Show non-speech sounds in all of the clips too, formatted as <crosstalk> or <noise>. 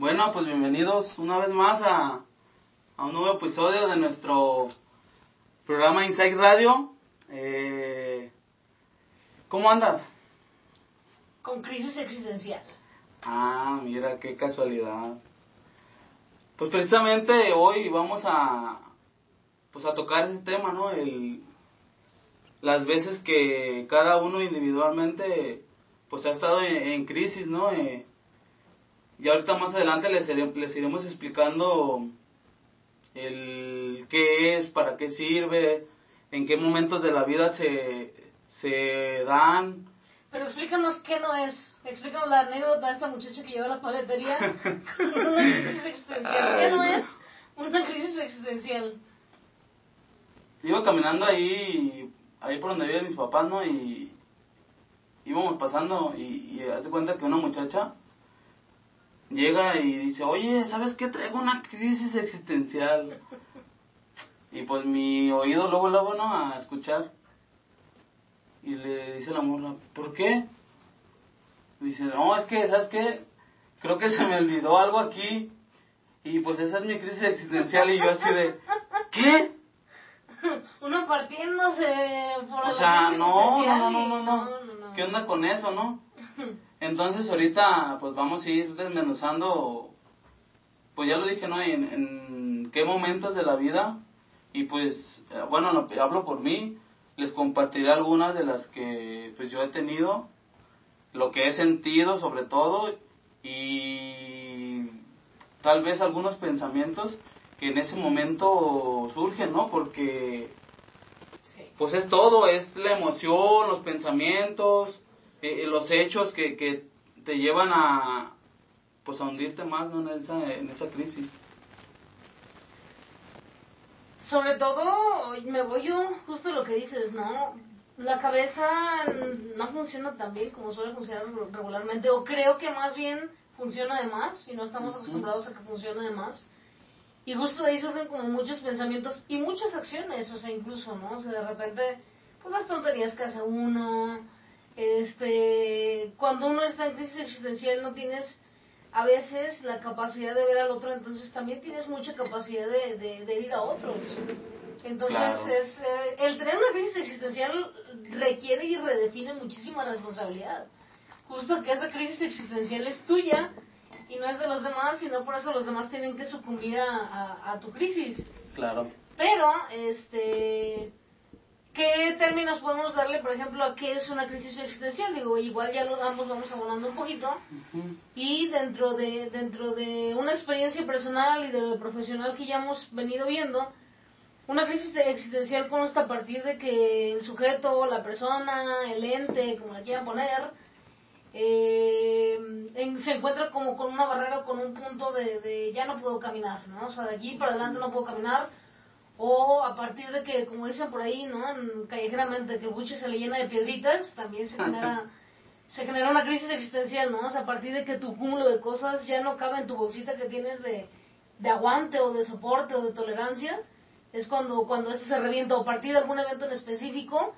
Bueno, pues bienvenidos una vez más a, a un nuevo episodio de nuestro programa Insight Radio. Eh, ¿Cómo andas? Con crisis existencial. Ah, mira, qué casualidad. Pues precisamente hoy vamos a, pues a tocar ese tema, ¿no? El, las veces que cada uno individualmente, pues ha estado en, crisis, ¿no? Eh, y ahorita más adelante les, les iremos explicando el qué es, para qué sirve, en qué momentos de la vida se, se dan. Pero explícanos qué no es. Explícanos la anécdota de esta muchacha que lleva la paletería con <laughs> una crisis existencial. ¿Qué no es una crisis existencial? Iba caminando ahí, ahí por donde viven mis papás, ¿no? Y íbamos pasando y, y hace cuenta que una muchacha llega y dice, oye, ¿sabes qué? Traigo una crisis existencial. Y pues mi oído luego, luego, ¿no? A escuchar. Y le dice la morra, ¿por qué? Dice, no, es que, ¿sabes qué? Creo que se me olvidó algo aquí. Y pues esa es mi crisis existencial. Y yo así de, ¿qué? Uno partiéndose por O sea, no, no, no, no, no, ¿Qué onda con eso, no? <laughs> Entonces ahorita pues vamos a ir desmenuzando, pues ya lo dije, ¿no? En, en qué momentos de la vida y pues, eh, bueno, no, hablo por mí, les compartiré algunas de las que pues yo he tenido, lo que he sentido sobre todo y tal vez algunos pensamientos que en ese momento surgen, ¿no? Porque pues es todo, es la emoción, los pensamientos, eh, los hechos que, que te llevan a pues a hundirte más ¿no? en, esa, en esa crisis. Sobre todo, me voy yo justo lo que dices, ¿no? La cabeza no funciona tan bien como suele funcionar regularmente, o creo que más bien funciona de más, y no estamos acostumbrados a que funcione de más. Y justo de ahí surgen como muchos pensamientos y muchas acciones, o sea, incluso, ¿no? O sea, de repente, pues las tonterías que hace uno, este, cuando uno está en crisis existencial no tienes a veces la capacidad de ver al otro, entonces también tienes mucha capacidad de, de, herir a otros. Entonces, es, eh, el tener una crisis existencial requiere y redefine muchísima responsabilidad. Justo que esa crisis existencial es tuya y no es de los demás, sino por eso los demás tienen que sucumbir a, a, a tu crisis. Claro. Pero, este, ¿Qué términos podemos darle, por ejemplo, a qué es una crisis existencial? Digo, igual ya lo damos, vamos abonando un poquito. Y dentro de, dentro de una experiencia personal y de lo profesional que ya hemos venido viendo, una crisis existencial consta a partir de que el sujeto, la persona, el ente, como la quieran poner, eh, se encuentra como con una barrera con un punto de, de ya no puedo caminar, ¿no? O sea, de aquí para adelante no puedo caminar o a partir de que, como dicen por ahí, ¿no? callejeramente, que el buche se le llena de piedritas, también se genera, <laughs> se genera una crisis existencial, ¿no? O sea, a partir de que tu cúmulo de cosas ya no cabe en tu bolsita que tienes de, de aguante o de soporte o de tolerancia, es cuando, cuando esto se revienta, o a partir de algún evento en específico,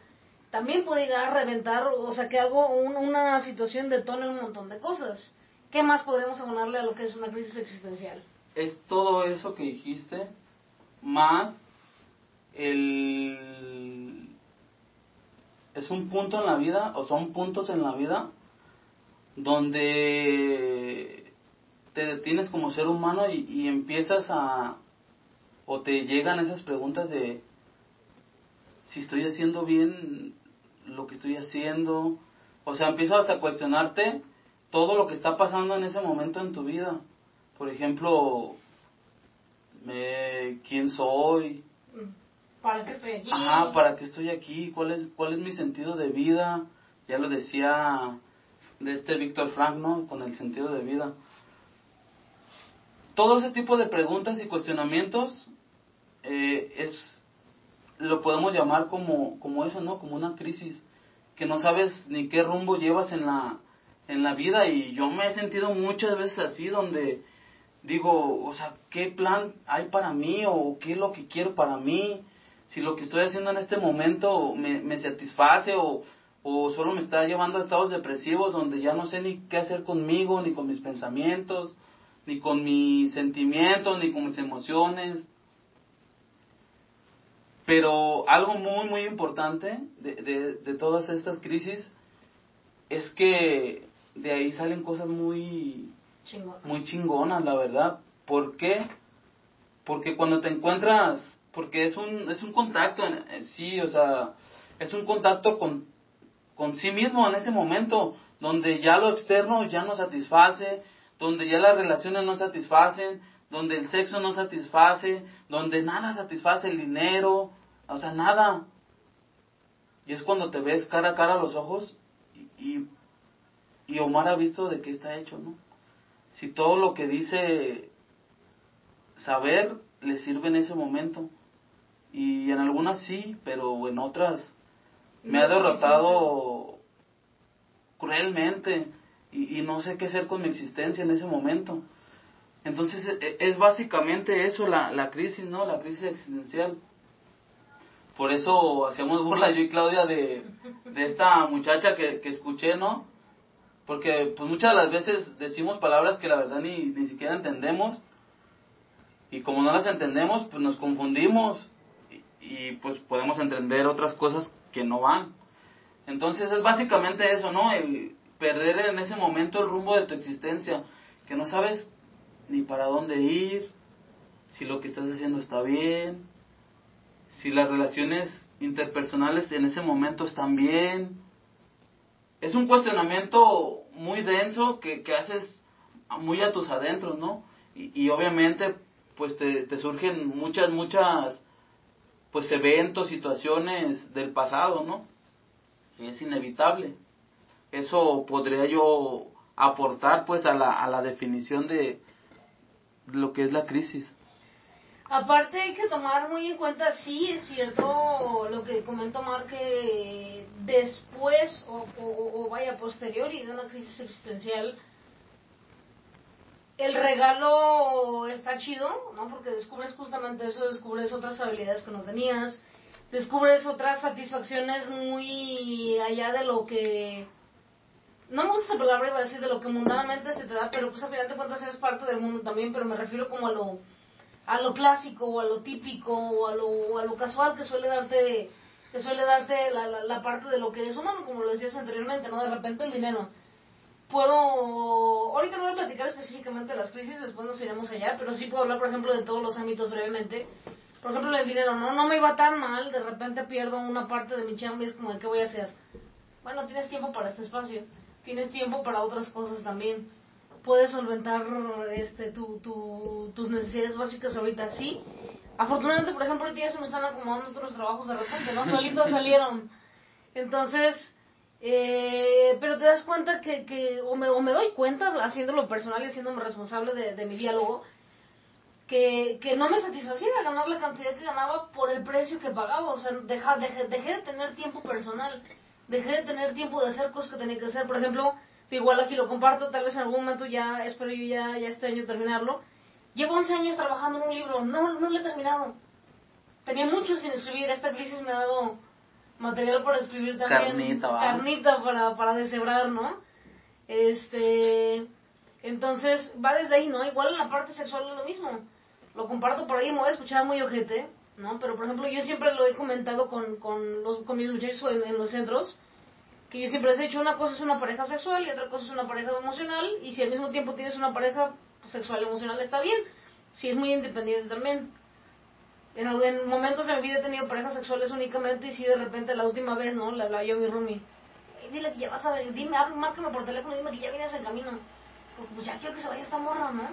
también puede llegar a reventar, o sea, que algo, una situación detone un montón de cosas. ¿Qué más podemos abonarle a lo que es una crisis existencial? Es todo eso que dijiste, más el, es un punto en la vida, o son puntos en la vida, donde te detienes como ser humano y, y empiezas a, o te llegan esas preguntas de si estoy haciendo bien lo que estoy haciendo, o sea, empiezas a cuestionarte todo lo que está pasando en ese momento en tu vida. Por ejemplo, ¿quién soy? ¿Para qué estoy aquí? Ajá, ¿para qué estoy aquí? ¿Cuál es, cuál es mi sentido de vida? Ya lo decía de este Víctor Frank, ¿no? Con el sentido de vida. Todo ese tipo de preguntas y cuestionamientos eh, es lo podemos llamar como, como eso, ¿no? Como una crisis, que no sabes ni qué rumbo llevas en la, en la vida y yo me he sentido muchas veces así donde digo, o sea, ¿qué plan hay para mí o qué es lo que quiero para mí? Si lo que estoy haciendo en este momento me, me satisface o, o solo me está llevando a estados depresivos donde ya no sé ni qué hacer conmigo ni con mis pensamientos. ni con mis sentimientos, ni con mis emociones. Pero algo muy, muy importante de, de, todas estas crisis es que de ahí salen cosas muy, muy chingonas, la verdad. ¿Por qué? Porque cuando te encuentras, porque es un, es un contacto, sí, o sea, es un contacto con, con sí mismo en ese momento, donde ya lo externo ya no satisface, donde ya las relaciones no satisfacen, donde el sexo no satisface, donde nada satisface el dinero, o sea, nada. Y es cuando te ves cara a cara a los ojos y, y, Omar ha visto de qué está hecho, ¿no? Si todo lo que dice saber le sirve en ese momento. Y en algunas sí, pero en otras me ha derrotado cruelmente y, y, no sé qué hacer con mi existencia en ese momento. Entonces e, es, básicamente eso la, la crisis, ¿no? La crisis existencial. Por eso hacíamos burla yo y Claudia de, de esta muchacha que, que escuché, ¿no? Porque pues muchas de las veces decimos palabras que la verdad ni, ni siquiera entendemos. Y como no las entendemos, pues nos confundimos. Y, pues podemos entender otras cosas que no van. Entonces es básicamente eso, ¿no? El perder en ese momento el rumbo de tu existencia. Que no sabes ni para dónde ir, si lo que estás haciendo está bien, si las relaciones interpersonales en ese momento están bien. Es un cuestionamiento muy denso que, que haces muy a tus adentros, ¿no? Y, y obviamente pues te, te, surgen muchas, muchas pues eventos, situaciones del pasado, ¿no? Y es inevitable. Eso podría yo aportar pues a la, a la definición de lo que es la crisis. Aparte hay que tomar muy en cuenta, sí, es cierto lo que comentó Mar, que después o, o, vaya posteriori de una crisis existencial, el regalo está chido, ¿no? Porque descubres justamente eso, descubres otras habilidades que no tenías, descubres otras satisfacciones muy allá de lo que... No me gusta esa palabra, iba a decir de lo que mundanamente se te da, pero pues a final de cuentas eres parte del mundo también, pero me refiero como a lo a lo clásico o a lo típico o a lo, a lo casual que suele darte que suele darte la, la, la, parte de lo que eres humano, como lo decías anteriormente, ¿no? De repente el dinero. Puedo, ahorita no voy a platicar específicamente de las crisis, después nos iremos allá, pero sí puedo hablar, por ejemplo, de todos los ámbitos brevemente. Por ejemplo, el dinero, ¿no? No me iba tan mal, de repente pierdo una parte de mi chamba y es como, ¿qué voy a hacer? Bueno, tienes tiempo para este espacio, tienes tiempo para otras cosas también puedes solventar este tu, tu, tus necesidades básicas ahorita sí. Afortunadamente, por ejemplo, ahorita ya se me están acomodando otros trabajos de repente, ¿no? <laughs> Solitos salieron. Entonces, eh, pero te das cuenta que, que o, me, o me doy cuenta, haciéndolo personal y haciéndome responsable de, de mi diálogo, que, que no me satisfacía ganar la cantidad que ganaba por el precio que pagaba. O sea, deja, dejé, dejé de tener tiempo personal, dejé de tener tiempo de hacer cosas que tenía que hacer. Por ejemplo, igual aquí lo comparto, tal vez en algún momento ya, espero yo ya, ya este año terminarlo. Llevo 11 años trabajando en un libro, no, no lo he terminado. Tenía mucho sin escribir, esta crisis me ha dado material para escribir también. Carnita, Carnita para, para deshebrar, ¿no? Este, entonces va desde ahí, ¿no? Igual en la parte sexual es lo mismo. Lo comparto por ahí, me voy a escuchar muy ojete, ¿no? Pero por ejemplo, yo siempre lo he comentado con, con, los, con mis muchachos en, en los centros que yo siempre les he dicho, una cosa es una pareja sexual y otra cosa es una pareja emocional, y si al mismo tiempo tienes una pareja sexual emocional está bien, si es muy independiente también. En, en, momentos de mi vida he tenido parejas sexuales únicamente y si de repente la última vez, ¿no? Le hablaba yo a mi roomie, dile que ya vas a venir, dime, márcame por teléfono, dime que ya vienes en camino, porque pues ya quiero que se vaya esta morra, ¿no?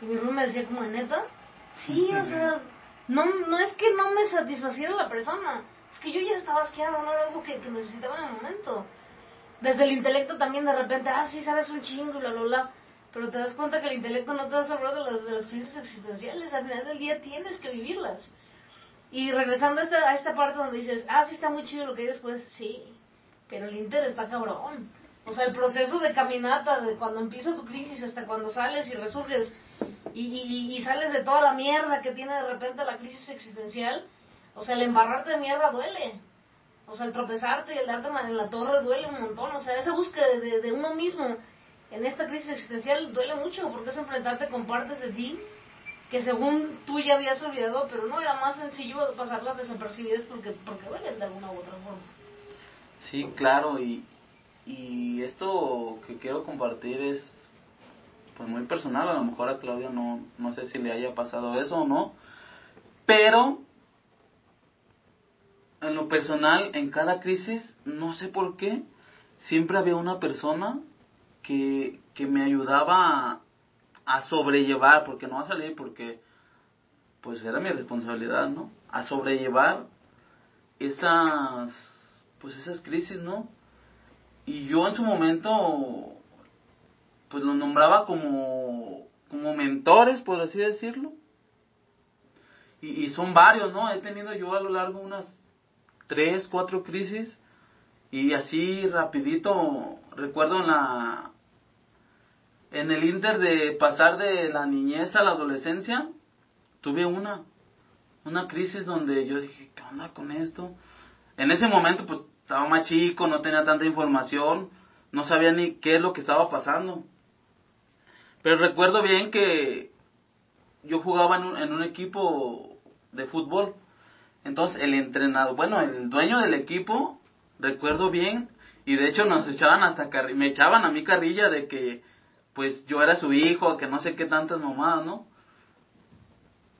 Y mi roomie me decía como, ¿neta? Sí, o sea, no, no es que no me satisfaciera la persona, es que yo ya estaba asqueado, no era algo que, que necesitaba en el momento. Desde el intelecto también de repente, ah, sí, sabes un chingo, bla, bla, bla. Pero te das cuenta que el intelecto no te va a salvar de las, de las crisis existenciales. Al final del día tienes que vivirlas. Y regresando a esta, a esta parte donde dices, ah, sí está muy chido lo que hay después, sí, pero el inter está cabrón. O sea, el proceso de caminata, de cuando empieza tu crisis hasta cuando sales y resurges y, y, y sales de toda la mierda que tiene de repente la crisis existencial, o sea, el embarrarte de mierda duele. O sea, el tropezarte y el darte en la torre duele un montón. O sea, esa búsqueda de, de uno mismo en esta crisis existencial duele mucho porque es enfrentarte con partes de ti que según tú ya habías olvidado, pero no era más sencillo pasarlas desapercibidas porque, porque duelen de alguna u otra forma. Sí, claro, y, y esto que quiero compartir es pues muy personal, a lo mejor a Claudia no, no sé si le haya pasado eso o no, pero en lo personal, en cada crisis, no sé por qué, siempre había una persona que, que me ayudaba a, sobrellevar, porque no a salir, porque pues era mi responsabilidad, ¿no? A sobrellevar esas, pues esas crisis, ¿no? Y yo en su momento, pues los nombraba como, como mentores, por así decirlo. Y, y son varios, ¿no? He tenido yo a lo largo unas tres, cuatro crisis y así rapidito, recuerdo en la en el inter de pasar de la niñez a la adolescencia, tuve una una crisis donde yo dije, ¿qué onda con esto? En ese momento pues estaba más chico, no tenía tanta información, no sabía ni qué es lo que estaba pasando. Pero recuerdo bien que yo jugaba en un, en un equipo de fútbol entonces el entrenador, bueno, el dueño del equipo, recuerdo bien, y de hecho nos echaban hasta me echaban a mí carrilla de que pues yo era su hijo, que no sé qué tantas mamadas, ¿no?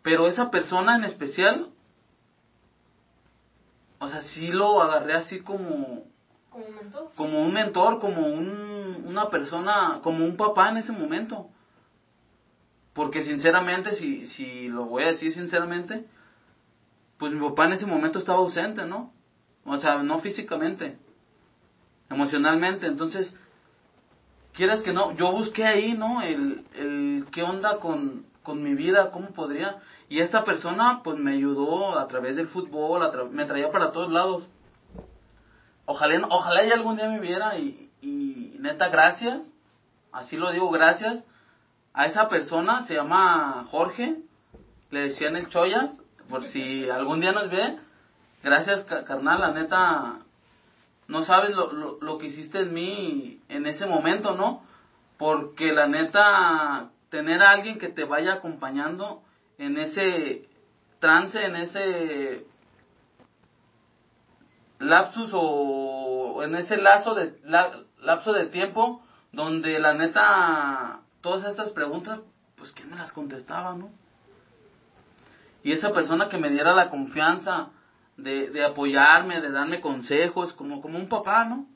Pero esa persona en especial, o sea, sí lo agarré así como... Como un mentor. Como un mentor, como un, una persona, como un papá en ese momento. Porque sinceramente, si, si lo voy a decir sinceramente, pues mi papá en ese momento estaba ausente, ¿no? O sea, no físicamente, emocionalmente. Entonces, quieras que no, yo busqué ahí, ¿no? El, el qué onda con, con mi vida, cómo podría. Y esta persona, pues me ayudó a través del fútbol, me traía para todos lados. Ojalá, ojalá ella algún día me viera y, y neta, gracias. Así lo digo, gracias. A esa persona, se llama Jorge, le decían el Choyas, por si algún día nos ve. Gracias, carnal, la neta, no sabes lo, lo, lo, que hiciste en mí en ese momento, ¿no? Porque la neta, tener a alguien que te vaya acompañando en ese trance, en ese lapsus o en ese lazo de lapso de tiempo donde la neta todas estas preguntas pues quién me las contestaba, ¿no? y esa persona que me diera la confianza de, de apoyarme, de darme consejos, como, como un papá, ¿no?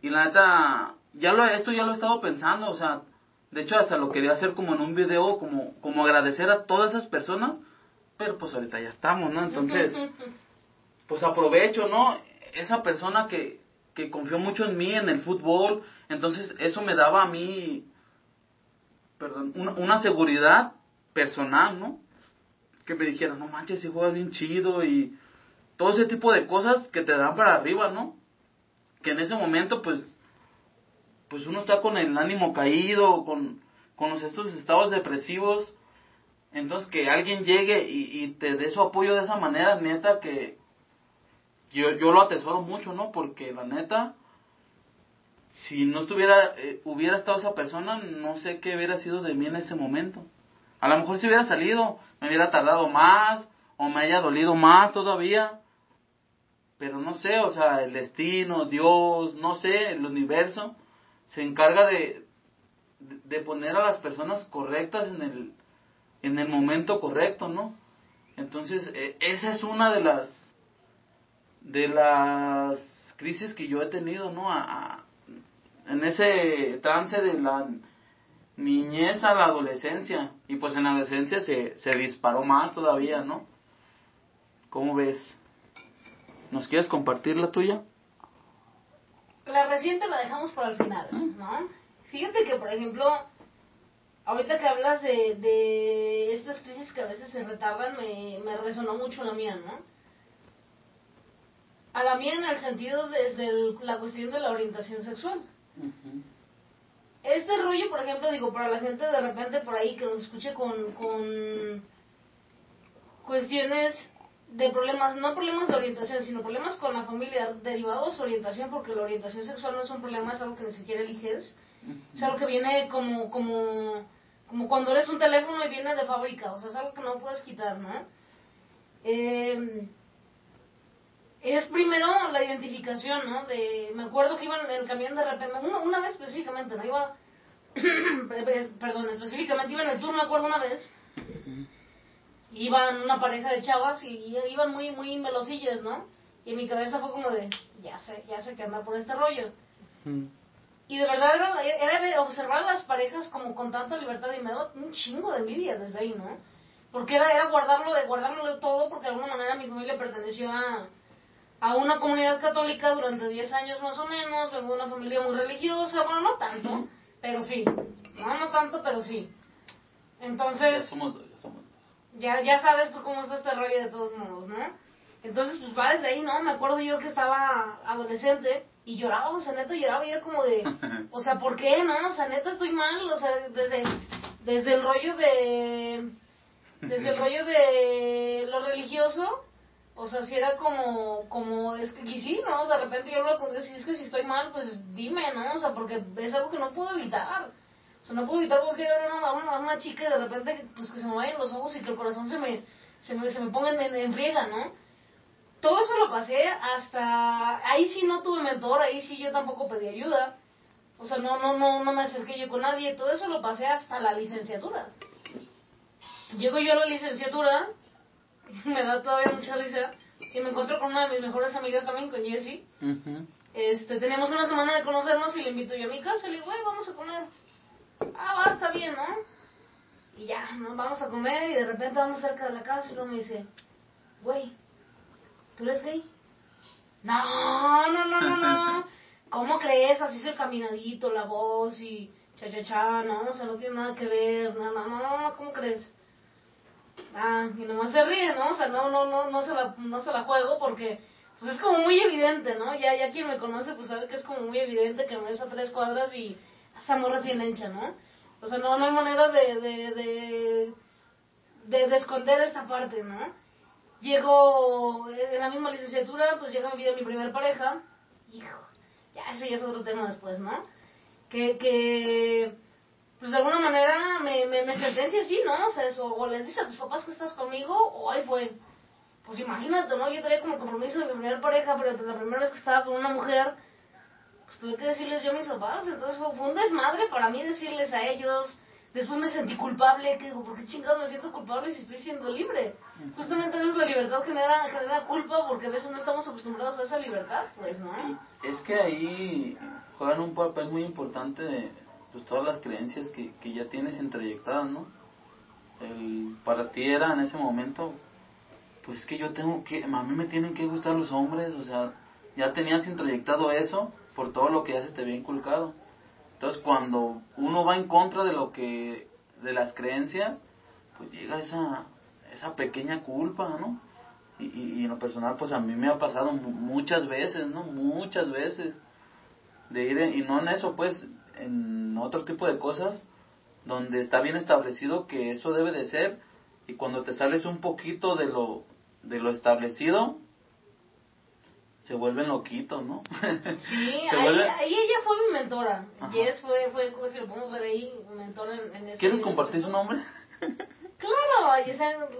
Y la neta, ya lo, esto ya lo he estado pensando, o sea, de hecho hasta lo quería hacer como en un video, como, como agradecer a todas esas personas, pero pues ahorita ya estamos, ¿no? Entonces, <laughs> pues aprovecho, ¿no? Esa persona que, que confió mucho en mí, en el fútbol, entonces eso me daba a mí, perdón, una, una seguridad personal, ¿no? Que me dijeran, no manches, si juegas bien chido y todo ese tipo de cosas que te dan para arriba, ¿no? Que en ese momento, pues, pues uno está con el ánimo caído, con, con estos estados depresivos. Entonces, que alguien llegue y, y te dé su apoyo de esa manera, neta, que yo, yo lo atesoro mucho, ¿no? Porque la neta, si no estuviera, eh, hubiera estado esa persona, no sé qué hubiera sido de mí en ese momento. A lo mejor si hubiera salido, me hubiera tardado más o me haya dolido más todavía. Pero no sé, o sea, el destino, Dios, no sé, el universo se encarga de, de poner a las personas correctas en el, en el momento correcto, ¿no? Entonces, e, esa es una de las de las crisis que yo he tenido, ¿no? en ese trance de la niñez a la adolescencia. Y pues en la adolescencia se, se disparó más todavía, ¿no? ¿Cómo ves? ¿Nos quieres compartir la tuya? La reciente la dejamos para el final, ¿no? Fíjate que, por ejemplo, ahorita que hablas de, de estas crisis que a veces se retardan, me, me resonó mucho la mía, ¿no? A la mía en el sentido desde la cuestión de la orientación sexual este rollo, por ejemplo, digo, para la gente de repente por ahí que nos escuche con, con cuestiones de problemas, no problemas de orientación, sino problemas con la familia derivados de orientación, porque la orientación sexual no es un problema, es algo que ni siquiera eliges. Es algo que viene como, como, como cuando eres un teléfono y viene de fábrica, o sea, es algo que no puedes quitar, ¿no? Eh, es primero la identificación, ¿no? De, me acuerdo que iba en el camión de repente, una, una vez específicamente, ¿no? Iba, <clears throat> perdón, específicamente iba en el tour, me acuerdo una vez, iban una pareja de chavas y iban muy, muy melosillas, ¿no? Y en mi cabeza fue como de, ya sé, ya sé que anda por este rollo. Y de verdad era, era, observar a las parejas como con tanta libertad y me daba un chingo de envidia desde ahí, ¿no? Porque era, era guardarlo, guardarlo todo, porque de alguna manera mi familia perteneció a, a una comunidad católica durante 10 años más o menos, vengo de una familia muy religiosa, bueno, no tanto, pero sí. No, no tanto, pero sí. Entonces... Ya somos dos, ya somos dos. Ya, ya sabes tú cómo está este rollo de todos modos, ¿no? Entonces, pues va desde ahí, ¿no? Me acuerdo yo que estaba adolescente y lloraba, o sea, neta lloraba y era como de, <laughs> o sea, ¿por qué, no? O sea, neta estoy mal, o sea, desde, desde el rollo de, desde el <laughs> rollo de lo religioso, o sea, si era como, como, es que, y sí, ¿no? De repente yo hablo con Dios y es que si estoy mal, pues dime, ¿no? O sea, porque es algo que no puedo evitar. O sea, no puedo evitar porque a una, una, una chica y de repente, pues que se me vayan los ojos y que el corazón se me, se me, se me ponga en, en friega, ¿no? todo eso lo pasé hasta ahí sí no tuve mentor ahí sí yo tampoco pedí ayuda o sea no no no no me acerqué yo con nadie todo eso lo pasé hasta la licenciatura llego yo a la licenciatura <laughs> me da todavía mucha risa y me encuentro con una de mis mejores amigas también con Jessie este teníamos una semana de conocernos y le invito yo a mi casa y le digo güey vamos a comer ah va está bien no y ya nos vamos a comer y de repente vamos cerca de la casa y luego me dice güey ¿Tú eres gay? No, no, no, no, no. <laughs> ¿Cómo crees? Así es el caminadito, la voz y cha cha cha, no, o sea, no tiene nada que ver, no, no, no, ¿cómo crees? Ah, y nomás se ríe, ¿no? O sea, no, no, no, no se la, no se la juego porque, pues es como muy evidente, ¿no? Ya, ya quien me conoce, pues sabe que es como muy evidente que me ves a tres cuadras y esa morra es bien ancha, ¿no? O sea, no, no hay manera de, de, de, de, de esconder esta parte, ¿no? Llego en la misma licenciatura, pues llega mi vida mi primer pareja. Hijo, ya ese ya es otro tema después, ¿no? Que, que pues de alguna manera me, me, me sentencia así, ¿no? O sea, eso, o les dices a tus papás que estás conmigo, o ahí fue. Pues imagínate, ¿no? Yo tenía como compromiso de mi primera pareja, pero la primera vez que estaba con una mujer, pues tuve que decirles yo a mis papás. Entonces fue, fue un desmadre para mí decirles a ellos, Después me sentí culpable, que digo, ¿por qué chingados me siento culpable si estoy siendo libre? Justamente a veces la libertad genera, genera culpa porque a veces no estamos acostumbrados a esa libertad, pues, ¿no? Es que ahí juegan un papel muy importante de pues, todas las creencias que, que ya tienes introyectadas, ¿no? El, para ti era en ese momento, pues que yo tengo que, a mí me tienen que gustar los hombres, o sea, ya tenías introyectado eso por todo lo que ya se te había inculcado. Entonces, cuando uno va en contra de lo que, de las creencias, pues llega esa, esa pequeña culpa, ¿no? Y, y, en lo personal, pues a mí me ha pasado muchas veces, ¿no? Muchas veces. De ir, y no en eso, pues, en otro tipo de cosas, donde está bien establecido que eso debe de ser, y cuando te sales un poquito de lo, de lo establecido, se vuelven loquitos, ¿no? <laughs> Sí, ahí, ahí, ella fue mi mentora. Yes fue, fue, si lo podemos ver ahí, mentora en, en ese ¿Quieres compartir su nombre? <laughs> Claro,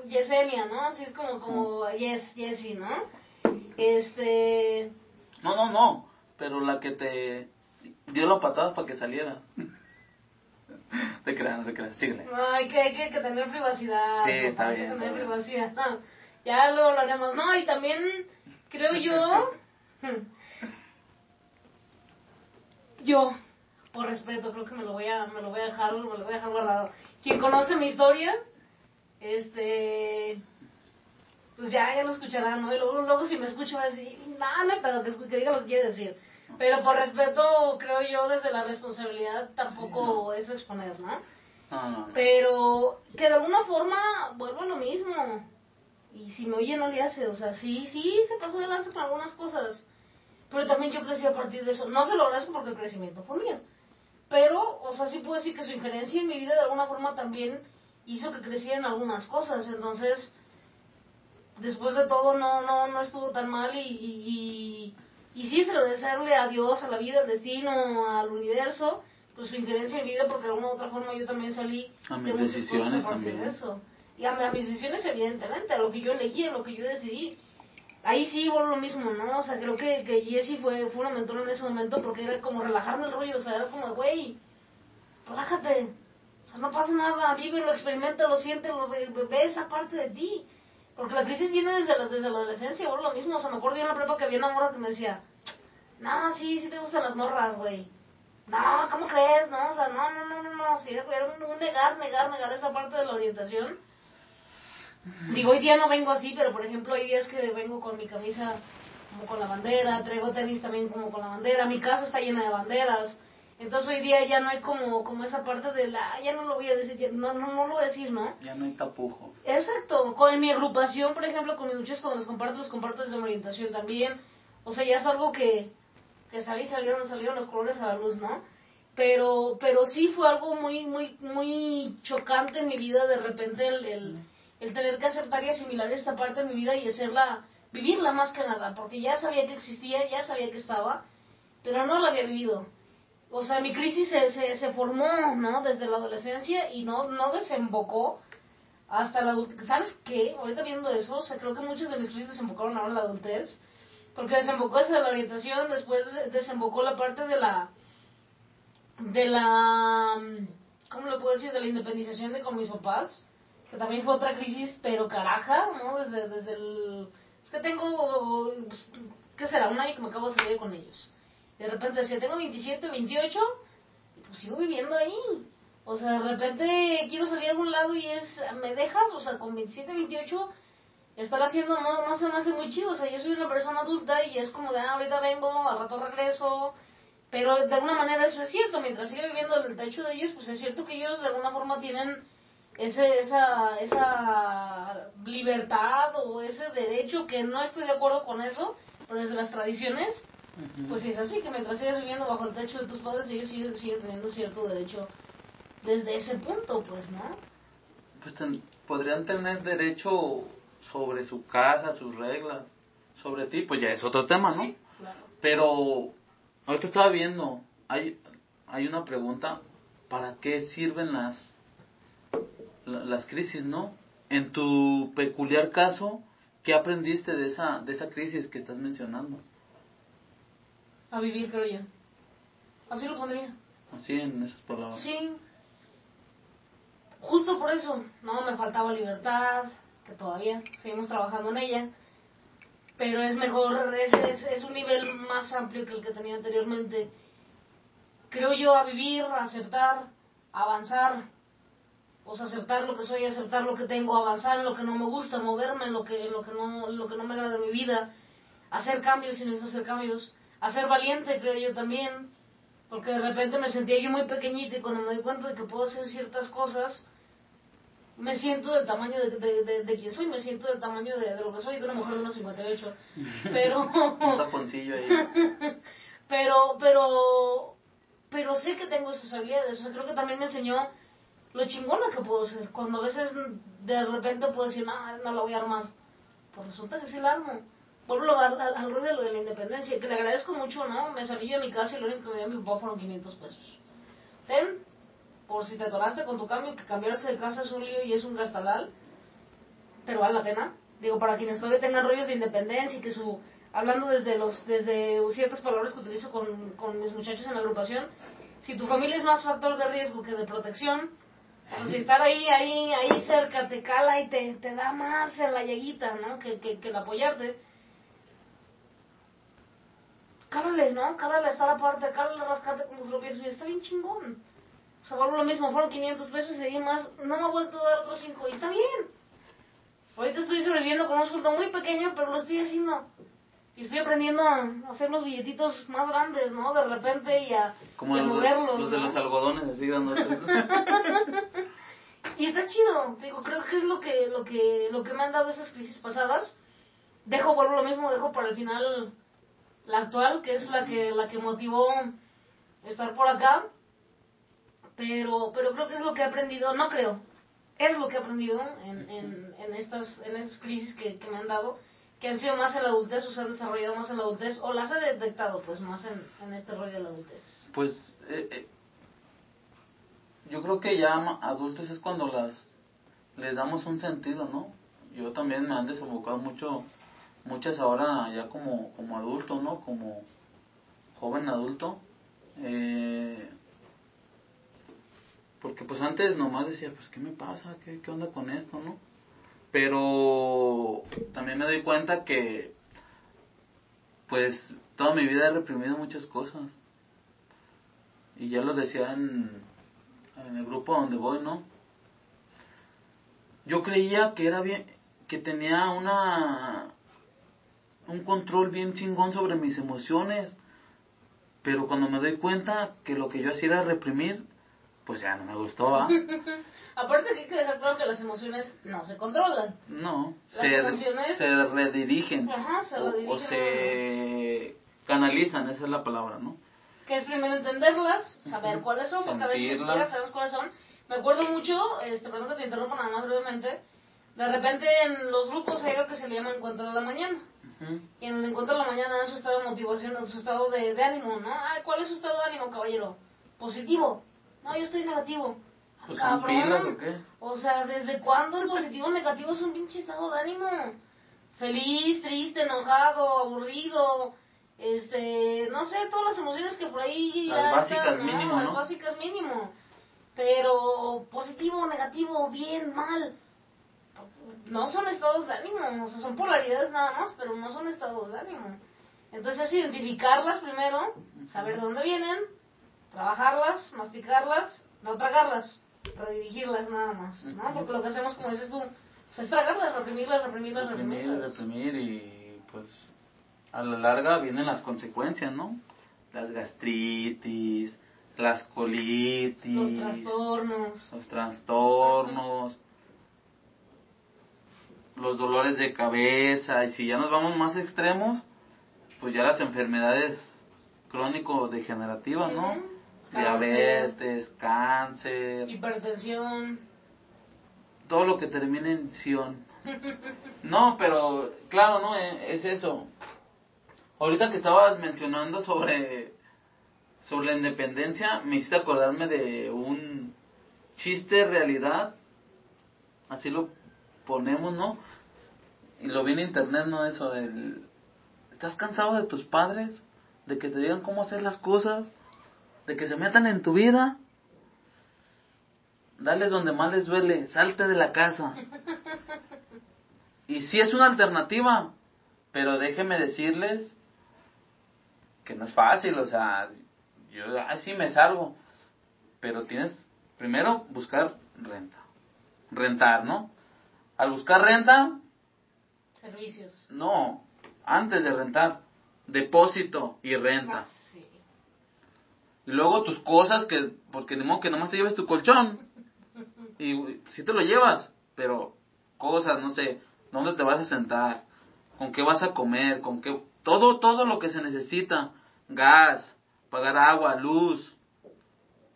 Yesenia, ¿no? Así es como, como Yes, Jessie, ¿no? Este... No, no, no, pero la que te dio la patada para que saliera. <laughs> te creas, te creas, síguele. Ay, que hay que, que, tener privacidad. Sí, está bien. Hay que tener privacidad. <laughs> ya luego lo haremos. No, y también creo yo, <laughs> yo, por respeto, creo que me lo voy a, me lo voy a dejar, me lo voy a dejar guardado. Quien conoce mi historia, este, pues ya, ya lo escuchará, ¿no? Y luego, luego si me escucho va a decir, nada, no pero que, que diga lo que quiere decir. Pero por respeto, creo yo, desde la responsabilidad, tampoco es exponer, ¿no? Pero que de alguna forma vuelvo a lo mismo. Y si me oye no le hace, o sea, sí, sí, se pasó de lanza con algunas cosas, pero también yo crecí a partir de eso, no se lo agradezco porque el crecimiento fue mío, pero, o sea, sí puedo decir que su injerencia en mi vida de alguna forma también hizo que crecieran algunas cosas, entonces, después de todo no, no, no estuvo tan mal y, y, y, sí, se lo desearle a Dios, a la vida, al destino, al universo, pues su injerencia en mi vida porque de una u otra forma yo también salí A de mis muchas decisiones cosas a partir también. de eso. Y a, a mis decisiones evidentemente, a lo que yo elegí, a lo que yo decidí. Ahí sí vuelvo lo mismo, ¿no? O sea, creo que, que Jessie fue, fue una mentora en ese momento porque era como relajarme el rollo, o sea, era como, güey, relájate. O sea, no pasa nada, vívelo, experimentalo, siéntelo, ve- ve esa parte de ti. Porque la crisis viene desde la, desde la adolescencia, vuelvo lo mismo. O sea, me acuerdo yo en la prepa que había una morra que me decía, no, sí, sí te gustan las morras, güey. No, ¿cómo crees? No, o sea, no, no, no, no, no. Sí, era un negar, negar, negar esa parte de la orientación. Digo, hoy día no vengo así, pero por ejemplo, hay días que vengo con mi camisa como con la bandera, traigo tenis también como con la bandera, mi casa está llena de banderas. Entonces hoy día ya no hay como, como esa parte de la, "Ah, ya no lo voy a decir, ya- no, no, no lo voy a decir, ¿no? Ya no hay tapujos. Exacto, con mi agrupación, por ejemplo, con mis muchachos cuando los comparto, los comparto desde mi orientación también. O sea, ya es algo que, que salí, salieron, salieron los colores a la luz, ¿no? Pero, pero sí fue algo muy, muy, muy chocante en mi vida de repente el, el, el tener que aceptar y asimilar esta parte de mi vida y hacerla, vivirla más que nada, porque ya sabía que existía, ya sabía que estaba, pero no la había vivido. O sea, mi crisis se, se, se formó, ¿no? Desde la adolescencia y no, no desembocó hasta la adultez. ¿Sabes qué? Ahorita viendo eso, o sea, creo que muchas de mis crisis desembocaron ahora en la adultez. Porque desembocó desde la orientación, después des- desembocó la parte de la. de la. ¿Cómo lo puedo decir? De la independización de con mis papás. Que también fue otra crisis, pero caraja, ¿no? Desde, desde el. Es que tengo. ¿Qué será? Un año que me acabo de salir con ellos. De repente decía, tengo 27, 28, y pues sigo viviendo ahí. O sea, de repente quiero salir a algún lado y es, ¿me dejas? O sea, con 27, 28, estar haciendo no, no se me hace muy chido. O sea, yo soy una persona adulta y es como de, ah, ahorita vengo, al rato regreso. Pero de alguna manera eso es cierto. Mientras siga viviendo en el techo de ellos, pues es cierto que ellos de alguna forma tienen ese, esa, esa libertad o ese derecho que no estoy de acuerdo con eso, pero desde las tradiciones, pues sí es así, que mientras sigas viviendo bajo el techo de tus padres, ellos siguen, siguen teniendo cierto derecho desde ese punto, pues, ¿no? Pues ten- podrían tener derecho sobre su casa, sus reglas, sobre ti, pues ya es otro tema, ¿no? Sí, claro. Pero ahorita estaba viendo, hay, hay una pregunta, ¿para qué sirven las, la- las crisis, no? En tu peculiar caso, ¿qué aprendiste de esa, de esa crisis que estás mencionando? A vivir, creo yo. Así lo pondría. Así en esas palabras. Sí. Justo por eso, no me faltaba libertad, que todavía seguimos trabajando en ella, pero es mejor, es, es, es un nivel más amplio que el que tenía anteriormente. Creo yo a vivir, a aceptar, a avanzar, o sea, aceptar lo que soy, aceptar lo que tengo, avanzar en lo que no me gusta, moverme en lo que, en lo que, no, en lo que no me agrada de mi vida, hacer cambios si necesito hacer cambios, a ser valiente, creo yo también, porque de repente me sentía yo muy pequeñita y cuando me doy cuenta de que puedo hacer ciertas cosas, me siento del tamaño de, de, de, de quien soy, me siento del tamaño de, de lo que soy, de una mujer de unos 58. <laughs> Pero, Un taponcillo ahí. <laughs> pero, pero, pero sé que tengo esas habilidades. O sea, creo que también me enseñó lo chingona que puedo ser. Cuando a veces de repente puedo decir, no, no la voy a armar. Pues resulta que sí la armo. Vuelvo al, al, rollo de lo de la independencia, que le agradezco mucho, ¿no? Me salí yo de mi casa y lo único que me dio mi papá fueron 500 pesos. Ten, por si te atoraste con tu cambio, que cambiarse de casa es un y es un gastalal, pero vale la pena. Digo, para quienes todavía tengan rollos de independencia y que su, hablando desde los, desde ciertas palabras que utilizo con, con mis muchachos en la agrupación, si tu familia es más factor de riesgo que de protección, sea, si estar ahí, ahí, ahí cerca te cala y te, te da más en la lleguita, ¿no? Que, que, que el apoyarte. Cálale, ¿no? Cálale estar aparte, cálale rascarte con tus propios pies. Está bien chingón. O sea, vuelvo lo mismo, fueron 500 pesos y de ahí más no me ha vuelto a dar otros 5. Y está bien. Ahorita estoy sobreviviendo con un sueldo muy pequeño, pero lo estoy haciendo. Y estoy aprendiendo a hacer los billetitos más grandes, ¿no? De repente y a, Como y a los, de- moverlos. los de los algodones, así grandotes. <laughs> Y está chido, digo, creo que es lo que, lo que, lo que me han dado esas crisis pasadas. Dejo, vuelvo lo mismo, dejo para el final la actual, que es la que, la que motivó estar por acá. Pero, pero creo que es lo que he aprendido, no creo, es lo que he aprendido en, en, en estas, en estas crisis que, que me han dado, que han sido más en la adultez o se han desarrollado más en la adultez, o las he detectado pues más en, en este rollo de la adultez. Pues eh, eh, yo creo que ya adultos es cuando las les damos un sentido, ¿no? Yo también me han desembocado mucho, muchas ahora ya como, como adulto, ¿no? Como joven adulto. Eh, porque pues antes nomás decía, pues ¿qué me pasa? ¿Qué, ¿Qué onda con esto, no? Pero también me doy cuenta que pues toda mi vida he reprimido muchas cosas. Y ya lo decía en, en el grupo donde voy, ¿no? Yo creía que era bien, que tenía una un control bien chingón sobre mis emociones, pero cuando me doy cuenta que lo que yo hacía era reprimir, pues ya no me gustó, <laughs> Aparte que hay que dejar claro que las emociones no se controlan. No, se, emociones... se redirigen. Ajá, se redirigen o, se canalizan, esa es la palabra, ¿no? Que es primero entenderlas, saber cuáles son, porque a veces ni siquiera sabemos cuáles son. Me acuerdo mucho, este, perdón que te interrumpa nada más brevemente, de repente en los grupos hay algo que se le llama encuentro de la mañana. Y en el encuentro de la mañana es su estado de motivación, su estado de, de ánimo, ¿no? Ay, ¿cuál es su estado de ánimo, caballero? Positivo. No, yo estoy negativo. Pues son pilas o qué? O sea, ¿desde cuándo el positivo o negativo es un pinche estado de ánimo? Feliz, triste, enojado, aburrido, este, no sé, todas las emociones que por ahí las básicas mínimo, Las básicas mínimo. Pero positivo, negativo, bien, mal. No son estados de ánimo, o sea, son polaridades nada más, pero no son estados de ánimo. Entonces es identificarlas primero, saber de dónde vienen, trabajarlas, masticarlas, no tragarlas, redirigirlas nada más, ¿no? Porque lo que hacemos, como dices tú, pues es tragarlas, reprimirlas, reprimirlas, reprimirlas. Reprimir, y pues a la larga vienen las consecuencias, ¿no? Las gastritis, las colitis, los trastornos, los trastornos, los dolores de cabeza, y si ya nos vamos más extremos, pues ya las enfermedades crónico-degenerativas, ¿no? diabetes, cáncer, hipertensión, todo lo que termine en sion. <laughs> No, pero claro, no, eh, es eso. Ahorita que estabas mencionando sobre sobre la independencia, me hiciste acordarme de un chiste realidad, así lo ponemos, ¿no? Y lo vi en internet, ¿no? Eso del... ¿Estás cansado de tus padres? ¿De que te digan cómo hacer las cosas? de que se metan en tu vida, dales donde más les duele, salte de la casa. Y sí es una alternativa, pero déjenme decirles que no es fácil, o sea, yo así me salgo, pero tienes primero buscar renta, rentar, ¿no? Al buscar renta, servicios. No, antes de rentar, depósito y renta. Ah, y luego tus cosas, que porque de modo que nomás te lleves tu colchón. Y si te lo llevas, pero cosas, no sé, dónde te vas a sentar, con qué vas a comer, con qué... Todo, todo lo que se necesita. Gas, pagar agua, luz,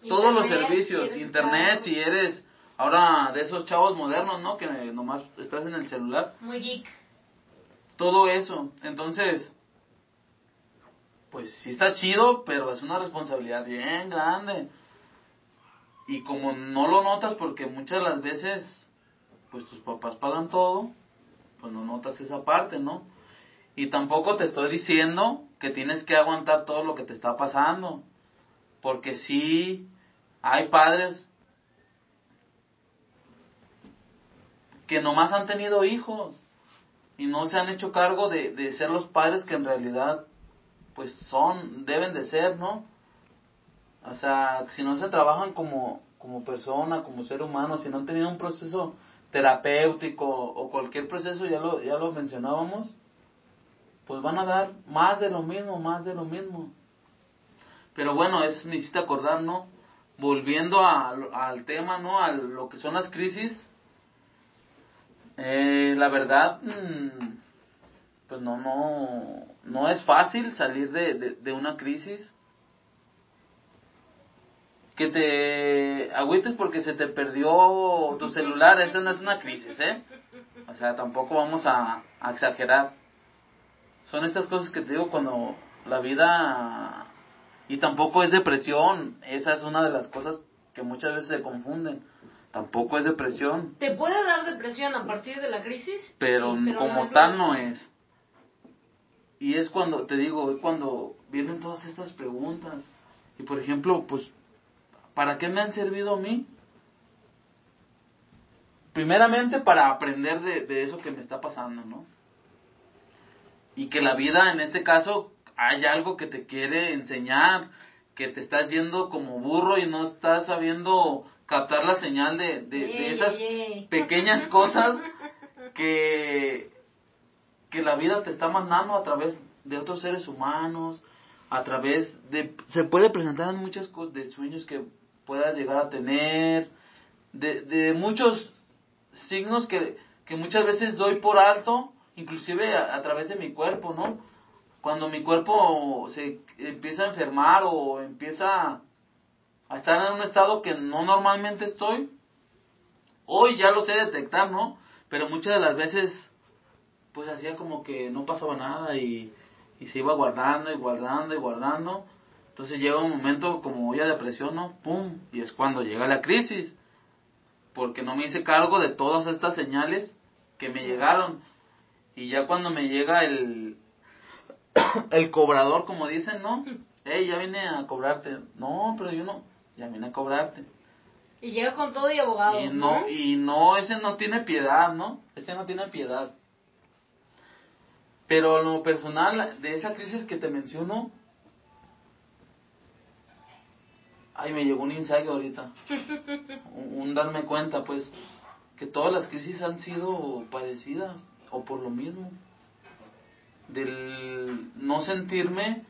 todos los servicios, internet, si eres ahora de esos chavos modernos, ¿no? Que nomás estás en el celular. Muy geek. Todo eso. Entonces, pues sí está chido, pero es una responsabilidad bien grande. Y como no lo notas porque muchas de las veces, pues tus papás pagan todo, pues no notas esa parte, ¿no? Y tampoco te estoy diciendo que tienes que aguantar todo lo que te está pasando. Porque sí, hay padres que nomás han tenido hijos y no se han hecho cargo de, de ser los padres que en realidad pues son, deben de ser, ¿no? O sea, si no se trabajan como, como persona, como ser humano, si no han tenido un proceso terapéutico o cualquier proceso, ya lo, ya lo mencionábamos, pues van a dar más de lo mismo, más de lo mismo. Pero bueno, es necesita acordar, ¿no? Volviendo al tema, ¿no? A lo que son las crisis, eh, la verdad, mm, pues no, no, no es fácil salir de, de, una crisis. Que te agüites porque se te perdió tu celular, eso no es una crisis, ¿eh? O sea, tampoco vamos a, a exagerar. Son estas cosas que te digo cuando la vida... Y tampoco es depresión, esa es una de las cosas que muchas veces se confunden. Tampoco es depresión. ¿Te puede dar depresión a partir de la crisis? Pero, como tal no es. Y es cuando, te digo, es cuando vienen todas estas preguntas. Y por ejemplo, pues, ¿para qué me han servido a mí? Primeramente para aprender de, de eso que me está pasando, ¿no? Y que la vida, en este caso, hay algo que te quiere enseñar, que te estás yendo como burro y no estás sabiendo captar la señal de, de, esas pequeñas <laughs> cosas que, que la vida te está mandando a través de otros seres humanos, a través de... Se puede presentar en muchas cosas, de sueños que puedas llegar a tener, de, de muchos signos que, que muchas veces doy por alto, inclusive a través de mi cuerpo, ¿no? cuando mi cuerpo se empieza a enfermar o empieza a estar en un estado que no normalmente estoy, hoy ya lo sé detectar, ¿no? Pero muchas de las veces, pues hacía como que no pasaba nada y, y se iba guardando y guardando y guardando. Entonces llega un momento como ya depresión, ¿no? ¡Pum! Y es cuando llega la crisis. Porque no me hice cargo de todas estas señales que me llegaron. Y ya cuando me llega el, <coughs> el cobrador, como dicen, ¿no? Hey, ya vine a cobrarte. No, pero yo no, ya vine a cobrarte. Y llega con todo y abogado. Y no, y no, ese no tiene piedad, ¿no? Ese no tiene piedad. Pero lo personal, de esa crisis que te menciono, ay, me llegó un ensayo ahorita. <laughs> un darme cuenta, pues, que todas las crisis han sido parecidas, o por lo mismo del no sentirme